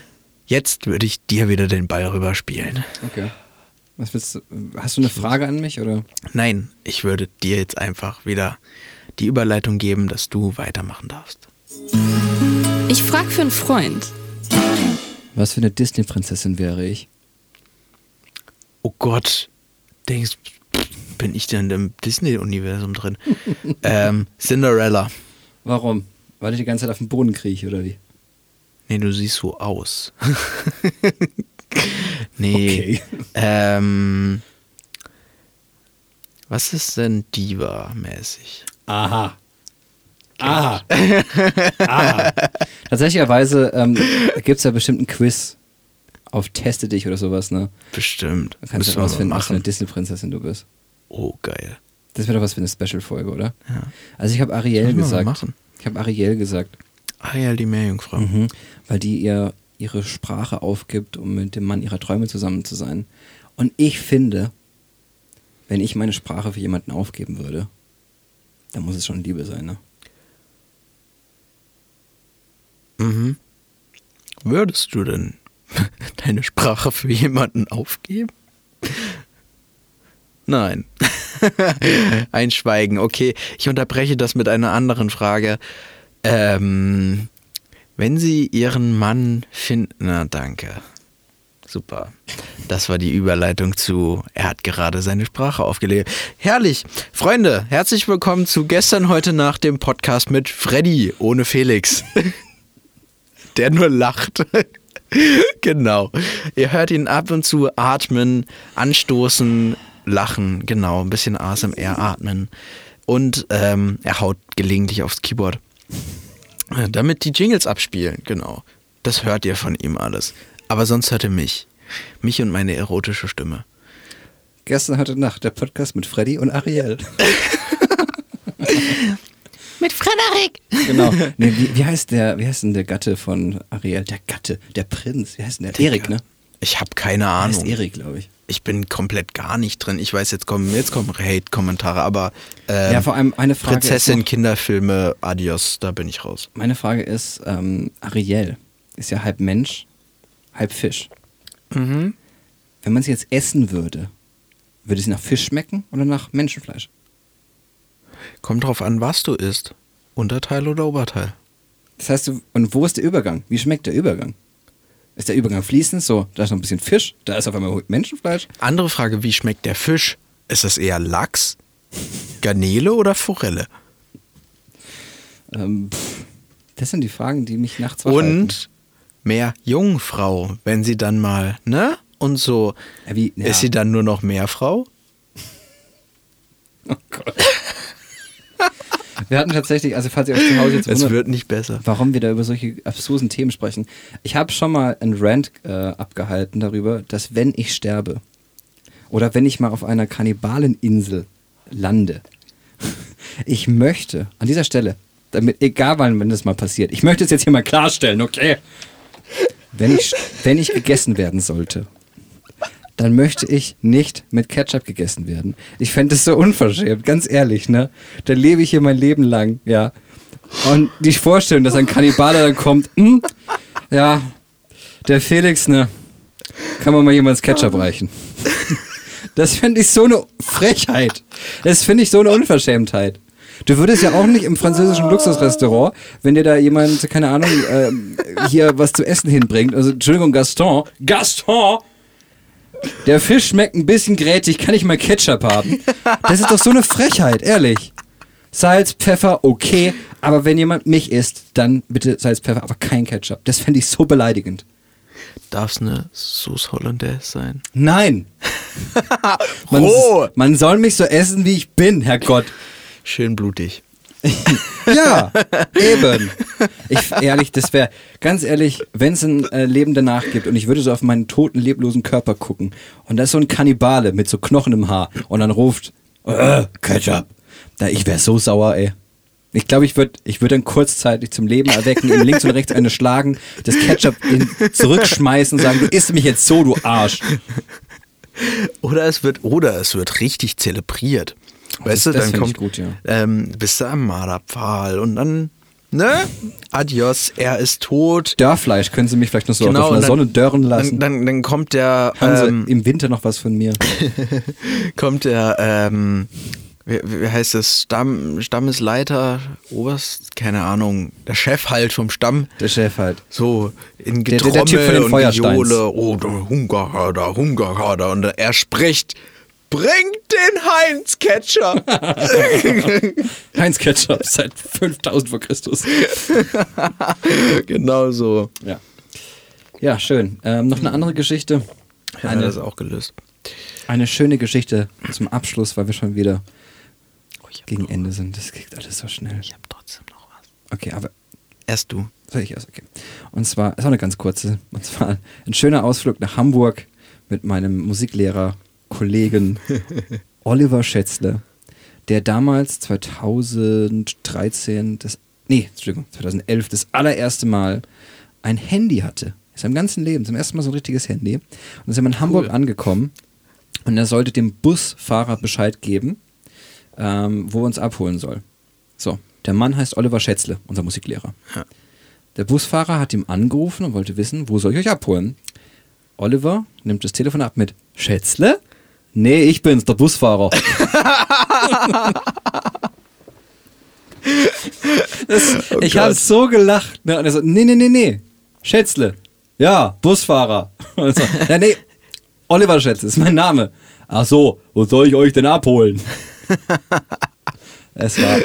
jetzt würde ich dir wieder den Ball rüberspielen. Okay. Was willst du? Hast du eine Frage an mich oder? Nein, ich würde dir jetzt einfach wieder die Überleitung geben, dass du weitermachen darfst. Ich frag für einen Freund. Was für eine Disney-Prinzessin wäre ich? Oh Gott, denkst, bin ich denn im Disney-Universum drin? ähm, Cinderella. Warum? Weil ich die ganze Zeit auf dem Boden krieche, oder wie? Nee, du siehst so aus. nee. Okay. Ähm, was ist denn Diva-mäßig? Aha. Aha. Aha. Tatsächlicherweise ähm, gibt es ja bestimmt einen Quiz auf Teste dich oder sowas, ne? Bestimmt. Da kannst du Müssen wir rausfinden, mal was für eine machen. Disney-Prinzessin du bist. Oh, geil. Das wäre doch was für eine Special-Folge, oder? Ja. Also ich habe Ariel gesagt. machen. Ich habe Ariel gesagt. Ariel, die Meerjungfrau. Mhm. Weil die ihr ihre Sprache aufgibt, um mit dem Mann ihrer Träume zusammen zu sein. Und ich finde, wenn ich meine Sprache für jemanden aufgeben würde, dann muss es schon Liebe sein, ne? Mhm. Würdest du denn deine Sprache für jemanden aufgeben? Nein. Ein Schweigen. Okay, ich unterbreche das mit einer anderen Frage. Ähm, wenn Sie Ihren Mann finden. Na, danke. Super. Das war die Überleitung zu, er hat gerade seine Sprache aufgelegt. Herrlich. Freunde, herzlich willkommen zu gestern, heute nach dem Podcast mit Freddy ohne Felix. Der nur lacht. genau. Ihr hört ihn ab und zu atmen, anstoßen, lachen. Genau, ein bisschen ASMR atmen. Und ähm, er haut gelegentlich aufs Keyboard. Äh, Damit die Jingles abspielen, genau. Das hört ihr von ihm alles. Aber sonst hört ihr mich. Mich und meine erotische Stimme. Gestern heute Nacht der Podcast mit Freddy und Ariel. Mit Frederik! genau. Nee, wie, wie heißt der, wie heißt denn der Gatte von Ariel? Der Gatte, der Prinz. Wie heißt denn der? Erik, ne? Ich habe keine Der heißt Ahnung. Erik, glaube ich. Ich bin komplett gar nicht drin. Ich weiß, jetzt kommen, jetzt kommen Hate-Kommentare, aber ähm, ja, vor allem eine Frage. Prinzessin, noch- Kinderfilme, adios, da bin ich raus. Meine Frage ist, ähm, Ariel ist ja halb Mensch, halb Fisch. Mhm. Wenn man sie jetzt essen würde, würde sie nach Fisch schmecken oder nach Menschenfleisch? Kommt drauf an, was du isst. Unterteil oder Oberteil? Das heißt, du, und wo ist der Übergang? Wie schmeckt der Übergang? Ist der Übergang fließend? So, da ist noch ein bisschen Fisch, da ist auf einmal Menschenfleisch. Andere Frage, wie schmeckt der Fisch? Ist das eher Lachs, Garnele oder Forelle? Ähm, pff, das sind die Fragen, die mich nachts wach halten. Und mehr Jungfrau, wenn sie dann mal, ne? Und so, Ja, wie, ja. ist sie dann nur noch Meerfrau? Oh Gott. Wir hatten tatsächlich, also falls ihr euch zu Hause jetzt Es wundert, wird nicht besser. warum wir da über solche abstrusen Themen sprechen. Ich habe schon mal einen Rant äh, abgehalten darüber, dass wenn ich sterbe oder wenn ich mal auf einer Kannibaleninsel lande, ich möchte an dieser Stelle, damit, egal wann, wenn das mal passiert, ich möchte es jetzt hier mal klarstellen, okay? Wenn ich, wenn ich gegessen werden sollte, dann möchte ich nicht mit Ketchup gegessen werden. Ich fände es so unverschämt, ganz ehrlich, ne? Dann lebe ich hier mein Leben lang, ja. Und die Vorstellung, dass ein Kannibale dann kommt, hm, ja, der Felix, ne, kann man mal jemals Ketchup reichen. Das finde ich so eine Frechheit. Das finde ich so eine Unverschämtheit. Du würdest ja auch nicht im französischen Luxusrestaurant, wenn dir da jemand, keine Ahnung, ähm, hier was zu essen hinbringt, also Entschuldigung, Gaston, Gaston, der Fisch schmeckt ein bisschen grätig, kann ich mal Ketchup haben? Das ist doch so eine Frechheit, ehrlich. Salz, Pfeffer, okay, aber wenn jemand mich isst, dann bitte Salz, Pfeffer, aber kein Ketchup. Das fände ich so beleidigend. Darf es eine Sauce Hollandaise sein? Nein. Man, man soll mich so essen, wie ich bin, Herrgott. Schön blutig. Ja, eben. Ich, ehrlich, das wäre, ganz ehrlich, wenn es ein äh, Leben danach gibt und ich würde so auf meinen toten, leblosen Körper gucken und da ist so ein Kannibale mit so Knochen im Haar und dann ruft, äh, Ketchup. Da, ich wäre so sauer, ey. Ich glaube, ich würde ich würd dann kurzzeitig zum Leben erwecken, ihm links und rechts eine schlagen, das Ketchup in, zurückschmeißen und sagen, du isst mich jetzt so, du Arsch. Oder es wird, oder es wird richtig zelebriert. Weißt das du, dann find ich kommt, gut, ja. ähm, bist du am Marderpfahl und dann, ne? Adios, er ist tot. Dörrfleisch können Sie mich vielleicht noch so Genau, auf dann- Sonne dörren lassen. Dann, dann, dann kommt der, ähm, im Winter noch was von mir? kommt der ähm, wie, wie heißt das? Stamm, Stammesleiter, Oberst, keine Ahnung, der Chef halt vom Stamm. Der Chef halt. So in Der- der- Getrommel der von den und. Gejohle. Oh, der Hungerhader, Hungerhader. Und er spricht, bringt den Heinz-Ketcher. Heinz Ketchup seit 5000 vor Christus. genau so. Ja. Ja, schön. Ähm, noch eine andere Geschichte. Ja, Eine, das ist auch gelöst. eine schöne Geschichte zum Abschluss, weil wir schon wieder Oh, gegen Ende sind. Das geht alles so schnell. Ich habe trotzdem noch was. Okay, aber Erst du. soll ich erst? Okay. Und zwar, ist auch eine ganz kurze. Und zwar ein schöner Ausflug nach Hamburg mit meinem Musiklehrer, Kollegen Oliver Schätzle, der damals 2013, das, nee, Entschuldigung, 2011 das allererste Mal ein Handy hatte. In seinem ganzen Leben, zum ersten Mal so ein richtiges Handy. Und dann sind wir in Hamburg angekommen und er sollte dem Busfahrer Bescheid geben, ähm, wo er uns abholen soll. So, der Mann heißt Oliver Schätzle, unser Musiklehrer. Ja. Der Busfahrer hat ihm angerufen und wollte wissen, wo soll ich euch abholen? Oliver nimmt das Telefon ab mit Schätzle? Nee, ich bin's, der Busfahrer. das, ich habe so gelacht. Ne? Und er so, nee, nee, nee, nee. Schätzle. Ja, Busfahrer. Und so, ja, nee, Oliver Schätzle ist mein Name. Ach so, wo soll ich euch denn abholen? es war,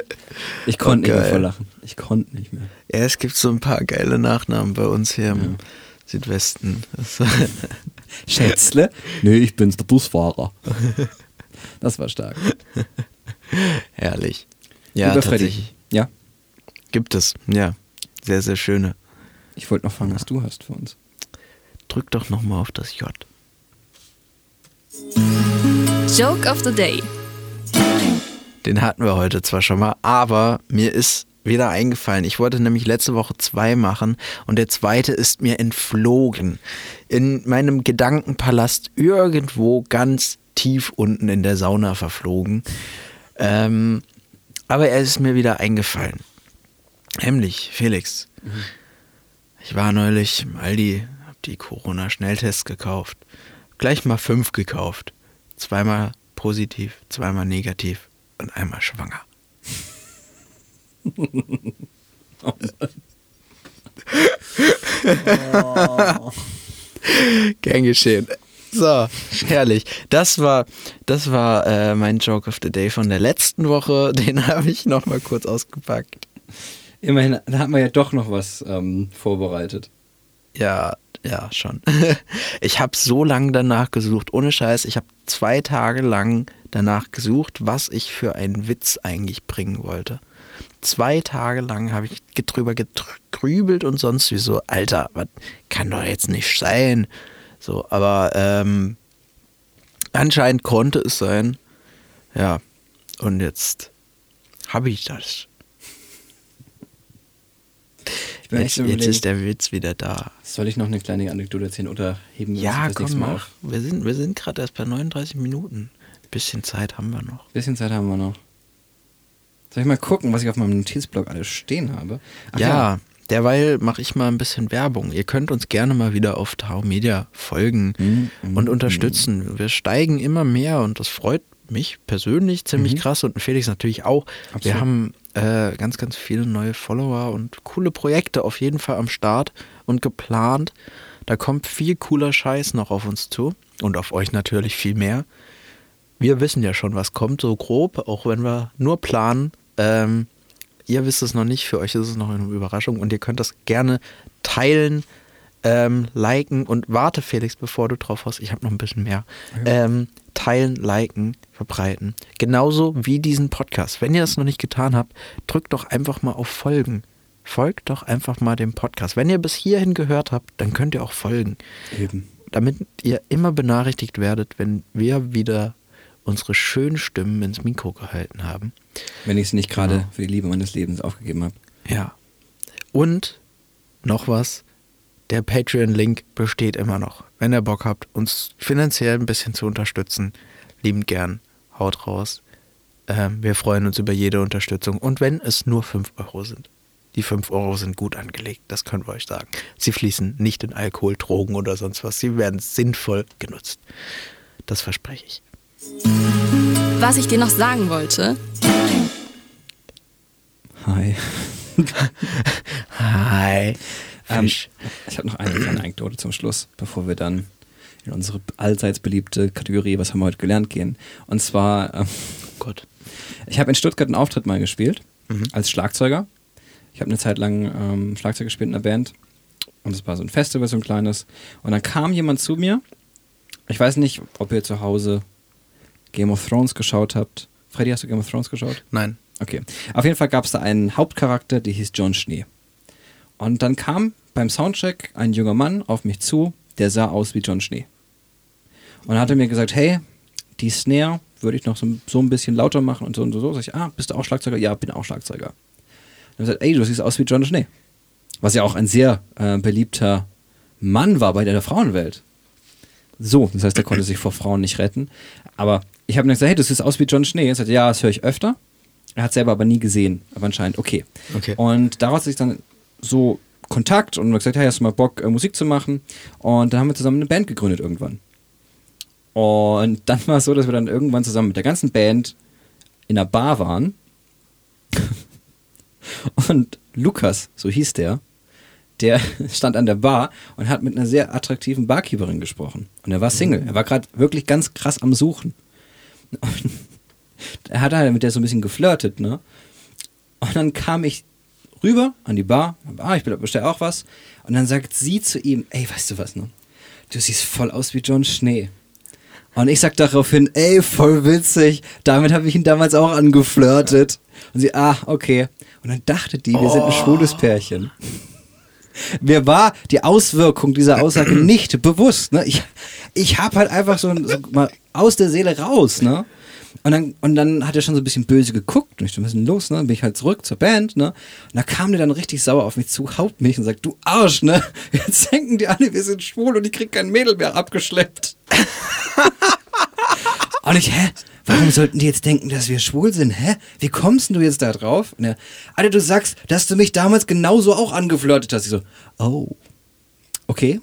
ich konnte nicht mehr geil. vor Lachen. Ich konnte nicht mehr. Ja, es gibt so ein paar geile Nachnamen bei uns hier im Südwesten. Schätzle? Nee, ich bin's, der Busfahrer. Das war stark. Herrlich. Ja, Lieber Freddy. tatsächlich. Ja, Gibt es. Ja. Sehr, sehr schöne. ich wollte noch fragen, was du hast für uns. Drück doch nochmal auf das J. Joke of the Day. Den hatten wir heute zwar schon mal, aber mir ist wieder eingefallen. Ich wollte nämlich letzte Woche zwei machen und der zweite ist mir entflogen. In meinem Gedankenpalast irgendwo ganz tief unten in der Sauna verflogen. Ähm, aber er ist mir wieder eingefallen. Nämlich, Felix, ich war neulich im Aldi, hab die Corona-Schnelltests gekauft. Gleich mal fünf gekauft. Zweimal positiv, zweimal negativ und einmal schwanger. Gern geschehen. So, herrlich. Das war, das war äh, mein Joke of the Day von der letzten Woche. Den habe ich noch mal kurz ausgepackt. Immerhin, da hat man ja doch noch was ähm, vorbereitet. Ja, ja, schon. Ich habe so lange danach gesucht, ohne Scheiß. Ich habe zwei Tage lang danach gesucht, was ich für einen Witz eigentlich bringen wollte. Zwei Tage lang habe ich drüber gegrübelt und sonst wie so, Alter, was kann doch jetzt nicht sein. So, aber ähm, anscheinend konnte es sein. Ja, und jetzt habe ich das. Ich Jetzt, jetzt ist der Witz wieder da. Soll ich noch eine kleine Anekdote erzählen oder heben wir Ja, uns das nächste komm, Mal mach. auf? Wir sind, wir sind gerade erst bei 39 Minuten. Bisschen Zeit haben wir noch. Bisschen Zeit haben wir noch. Soll ich mal gucken, was ich auf meinem Notizblock alles stehen habe? Ach ja, derweil mache ich mal ein bisschen Werbung. Ihr könnt uns gerne mal wieder auf Tau Media folgen Mhm, und mhm, unterstützen. Wir steigen immer mehr und das freut mich persönlich ziemlich krass und Felix natürlich auch. Mhm. Absolut. Wir haben äh, ganz, ganz viele neue Follower und coole Projekte auf jeden Fall am Start und geplant. Da kommt viel cooler Scheiß noch auf uns zu und auf euch natürlich viel mehr. Wir wissen ja schon, was kommt, so grob, auch wenn wir nur planen. Ähm, ihr wisst es noch nicht, für euch ist es noch eine Überraschung und ihr könnt das gerne teilen, ähm, liken und warte, Felix, bevor du drauf hast, ich habe noch ein bisschen mehr. Ähm, teilen, liken, verbreiten. Genauso wie diesen Podcast. Wenn ihr das noch nicht getan habt, drückt doch einfach mal auf Folgen. Folgt doch einfach mal dem Podcast. Wenn ihr bis hierhin gehört habt, dann könnt ihr auch folgen Eben. damit ihr immer benachrichtigt werdet, wenn wir wieder unsere schönen Stimmen ins Mikro gehalten haben. Wenn ich es nicht gerade Genau. für die Liebe meines Lebens aufgegeben habe. Ja. Und noch was, der Patreon-Link besteht immer noch. Wenn ihr Bock habt, uns finanziell ein bisschen zu unterstützen, liebend gern, haut raus. Ähm, wir freuen uns über jede Unterstützung. Und wenn es nur 5 Euro sind. Die 5 Euro sind gut angelegt, das können wir euch sagen. Sie fließen nicht in Alkohol, Drogen oder sonst was. Sie werden sinnvoll genutzt. Das verspreche ich. Was ich dir noch sagen wollte. Hi. Hi. Ähm, Fisch. ich habe noch eine kleine Anekdote zum Schluss, bevor wir dann in unsere allseits beliebte Kategorie Was haben wir heute gelernt gehen. Und zwar, ähm, Oh Gott. ich habe in Stuttgart einen Auftritt mal gespielt, als Schlagzeuger. Ich habe eine Zeit lang ähm, Schlagzeug gespielt in einer Band. Und es war so ein Festival, so ein kleines. Und dann kam jemand zu mir. Ich weiß nicht, ob ihr zu Hause Game of Thrones geschaut habt. Freddy, hast du Game of Thrones geschaut? Nein. Okay. Auf jeden Fall gab es da einen Hauptcharakter, der hieß John Schnee. Und dann kam beim Soundcheck ein junger Mann auf mich zu, der sah aus wie John Schnee. Und dann hat er mir gesagt, hey, die Snare würde ich noch so, so ein bisschen lauter machen und so und so. so. Sag ich, ah, bist du auch Schlagzeuger? Ja, bin auch Schlagzeuger. Dann hat er gesagt, ey, du siehst aus wie John Schnee. Was ja auch ein sehr äh, beliebter Mann war bei der Frauenwelt. So, das heißt, er konnte sich vor Frauen nicht retten. Aber ich habe ihm gesagt, hey, du siehst aus wie John Schnee. Er sagt, ja, das höre ich öfter. Er hat selber aber nie gesehen, aber anscheinend okay. Okay. Und daraus hat sich dann so Kontakt und gesagt, hey, hast du mal Bock, äh, Musik zu machen? Und dann haben wir zusammen eine Band gegründet irgendwann. Und dann war es so, dass wir dann irgendwann zusammen mit der ganzen Band in einer Bar waren. Und Lukas, so hieß der, der stand an der Bar und hat mit einer sehr attraktiven Barkeeperin gesprochen. Und er war Single. Er war gerade wirklich ganz krass am Suchen. Und er hat halt mit der so ein bisschen geflirtet, ne? Und dann kam ich rüber an die Bar, ah, ich bestell auch was. Und dann sagt sie zu ihm, ey, weißt du was, ne? Du siehst voll aus wie John Schnee. Und ich sag daraufhin, ey, voll witzig. Damit habe ich ihn damals auch angeflirtet. Und sie, ah, okay. Und dann dachte die, wir sind ein schwules Pärchen. Mir war die Auswirkung dieser Aussage nicht bewusst. Ne? Ich, ich habe halt einfach so, so mal aus der Seele raus. Ne? Und, dann, und dann hat er schon so ein bisschen böse geguckt. Und ich so, was ist denn los? Ne? Dann bin ich halt zurück zur Band. Ne? Und da kam der dann richtig sauer auf mich zu, haut mich und sagt, du Arsch, ne? Jetzt denken die alle, wir sind schwul und ich krieg kein Mädel mehr abgeschleppt. Und ich, hä? Warum sollten die jetzt denken, dass wir schwul sind? Hä? Wie kommst denn du jetzt da drauf? Er, Alter, du sagst, dass du mich damals genauso auch angeflirtet hast. Ich so, oh. Okay.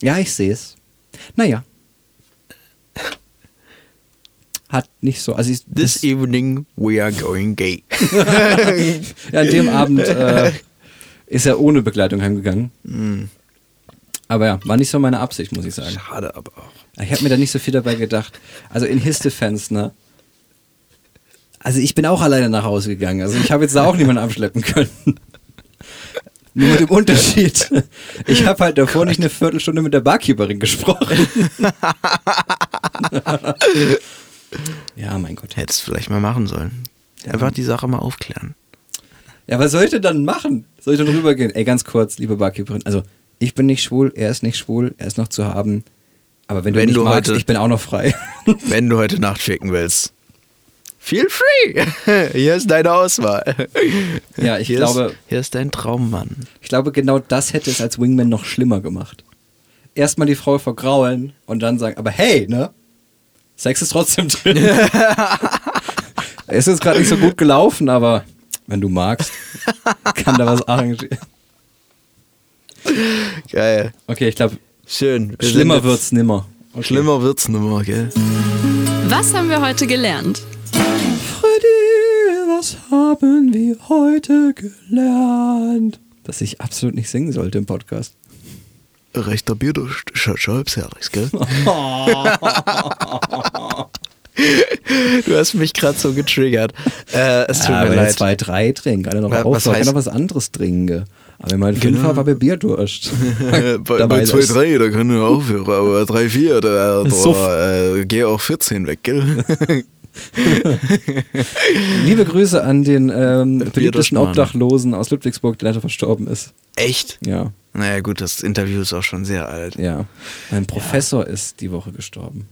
Ja, ich sehe es. Naja. Hat nicht so. Also ich, This evening we are going gay. ja, an dem Abend äh, ist er ohne Begleitung heimgegangen. Aber ja, war nicht so meine Absicht, muss ich sagen. Schade aber auch. Ich habe mir da nicht so viel dabei gedacht. Also in his defense, ne? Also ich bin auch alleine nach Hause gegangen. Also ich habe jetzt da auch niemanden abschleppen können. Nur mit dem Unterschied. Ich habe halt davor nicht eine Viertelstunde mit der Barkeeperin gesprochen. ja, mein Gott. Hättest du vielleicht mal machen sollen. Einfach die Sache mal aufklären. Ja, was soll ich denn dann machen? Soll ich dann rübergehen? Ey, ganz kurz, liebe Barkeeperin. Also, ich bin nicht schwul, er ist nicht schwul, er ist noch zu haben. Aber wenn du Wenn nicht du magst, heute- ich bin auch noch frei. Wenn du heute Nacht ficken willst. Feel free. Hier ist deine Auswahl. Ja, ich hier glaube- Ist, hier ist dein Traummann. Ich glaube, genau das hätte es als Wingman noch schlimmer gemacht. Erstmal die Frau vergraulen und dann sagen, aber hey, ne? Sex ist trotzdem drin. es ist gerade nicht so gut gelaufen, aber wenn du magst, kann da was arrangieren. Geil. Okay, ich glaube, Schön. Wir schlimmer wird's nimmer. Okay. Schlimmer wird's nimmer, gell? Was haben wir heute gelernt? Freddy, was haben wir heute gelernt? Dass ich absolut nicht singen sollte im Podcast. Rechter Bier, du schaut schon halbs herrlich, gell? du hast mich gerade so getriggert. Äh, es tut Ja, mir leid. zwei, drei trinken, alle noch Was- was aufhören, kann heißt- noch was anderes trinken. Aber wenn man fünf Genau. war, war bei Bierdurst. Bei, bei 2, ist- 3, da können wir aufhören, aber 3, 4, da, da äh, geh auch 14 weg, gell? Liebe Grüße an den ähm, beliebtesten. Obdachlosen aus Ludwigsburg, der leider verstorben ist. Echt? Ja, Naja, gut, das Interview ist auch schon sehr alt. ja. Mein Professor ist die Woche gestorben.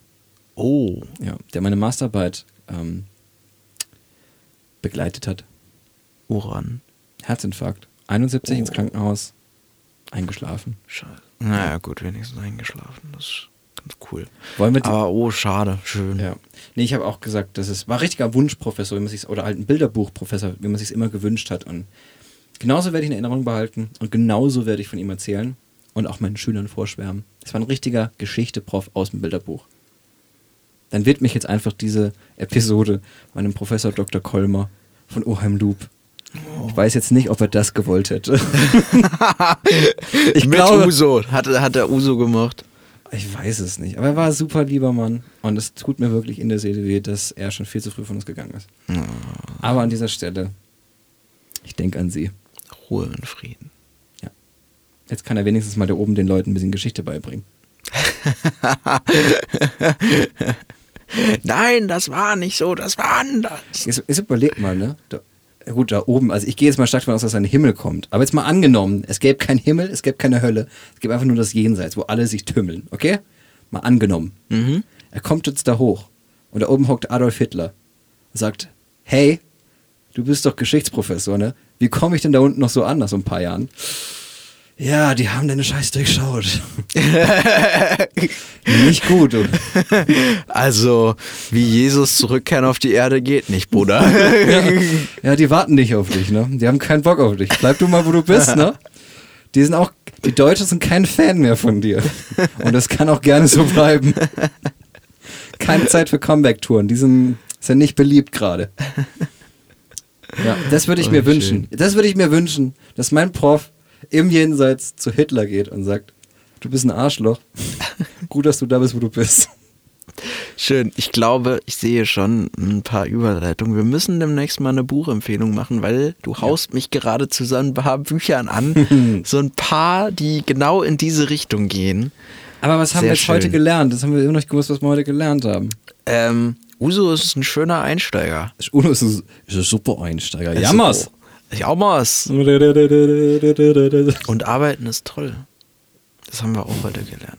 Oh. Ja, der meine Masterarbeit ähm, begleitet hat. Woran? Herzinfarkt. 71 ins Oh. Krankenhaus. Eingeschlafen. Schade. Naja, gut, wenigstens eingeschlafen. Das ist ganz cool. Wollen wir Aber oh, schade. Schön. Ja. Nee, ich habe auch gesagt, das ist, war ein richtiger Wunschprofessor, wie man sich's, oder halt ein Bilderbuchprofessor, wie man sich immer gewünscht hat. Und genauso werde ich in Erinnerung behalten und genauso werde ich von ihm erzählen und auch meinen Schülern vorschwärmen. Es war ein richtiger Geschichte-Prof aus dem Bilderbuch. dann widme ich jetzt einfach diese Episode meinem Professor Dr. Kolmer von Oheim Loop. Ich weiß jetzt nicht, ob er das gewollt hätte. ich Mit glaube, Uso. Hat, hat er Uso gemacht? ich weiß es nicht. Aber er war ein super lieber Mann. Und es tut mir wirklich in der Seele weh, dass er schon viel zu früh von uns gegangen ist. Aber an dieser Stelle, ich denke an sie. Ruhe und Frieden. Jetzt kann er wenigstens mal da oben den Leuten ein bisschen Geschichte beibringen. Nein, das war nicht so, das war anders. Jetzt, jetzt überleg mal, ne? Da, gut, da oben, also ich gehe jetzt mal stark davon aus, dass ein Himmel kommt. Aber jetzt mal angenommen, es gäbe keinen Himmel, es gäbe keine Hölle. Es gäbe einfach nur das Jenseits, wo alle sich tümmeln, okay? Mal angenommen. Mhm. Er kommt jetzt da hoch und da oben hockt Adolf Hitler und sagt, hey, du bist doch Geschichtsprofessor, ne? Wie komme ich denn da unten noch so an nach so ein paar Jahren? Ja, die haben deine Scheiße durchschaut. Nicht gut. Also, wie Jesus zurückkehren auf die Erde geht nicht, Bruder. Ja, die warten nicht auf dich, ne? Die haben keinen Bock auf dich. Bleib du mal, wo du bist, ne? Die sind auch, die Deutschen sind kein Fan mehr von dir. Und das kann auch gerne so bleiben. Keine Zeit für Comeback-Touren. Die sind, sind nicht beliebt gerade. Ja, das würde ich Oh, mir schön. wünschen. Das würde ich mir wünschen, dass mein Prof im Jenseits zu Hitler geht und sagt, du bist ein Arschloch. Gut, dass du da bist, wo du bist. Schön. Ich glaube, ich sehe schon ein paar Überleitungen. Wir müssen demnächst mal eine Buchempfehlung machen, weil du haust mich gerade zu so ein paar Büchern an. so ein paar, die genau in diese Richtung gehen. Aber was haben Sehr wir jetzt heute schön. gelernt? Das haben wir immer noch nicht gewusst, was wir heute gelernt haben. Ähm, Uso ist ein schöner Einsteiger. Uno ist ein, ist ein super Einsteiger. Also, Jammers. Jammers. Und arbeiten ist toll. Das haben wir auch heute gelernt.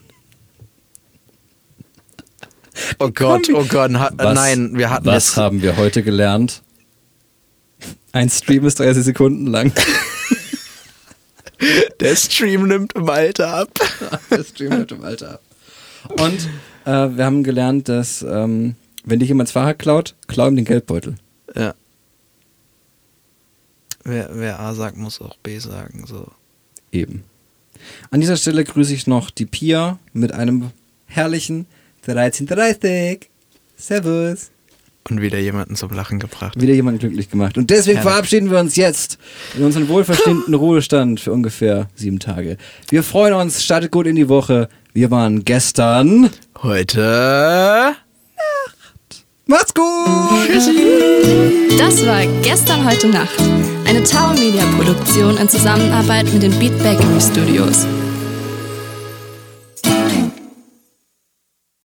Oh Gott, oh Gott, Was- nein, wir hatten Was jetzt, haben wir heute gelernt? Ein Stream ist 30 Sekunden lang. der Stream nimmt im Alter ab. Der Stream hört im Alter ab. Und äh, wir haben gelernt, dass ähm, wenn dich jemand das Fahrrad klaut, klau ihm den Geldbeutel. Ja. Wer, wer A sagt, muss auch B sagen. So. Eben. An dieser Stelle grüße ich noch die Pia mit einem herrlichen 1330. Servus. Und wieder jemanden zum Lachen gebracht. Wieder jemanden glücklich gemacht. Und deswegen Herrlich. verabschieden wir uns jetzt in unseren wohlverdienten Ruhestand für ungefähr sieben Tage. Wir freuen uns, startet gut in die Woche. Wir waren gestern. Heute. Macht's gut! Das war Gestern heute Nacht. Eine Tower Media Produktion in Zusammenarbeit mit den Beat Bakery Studios.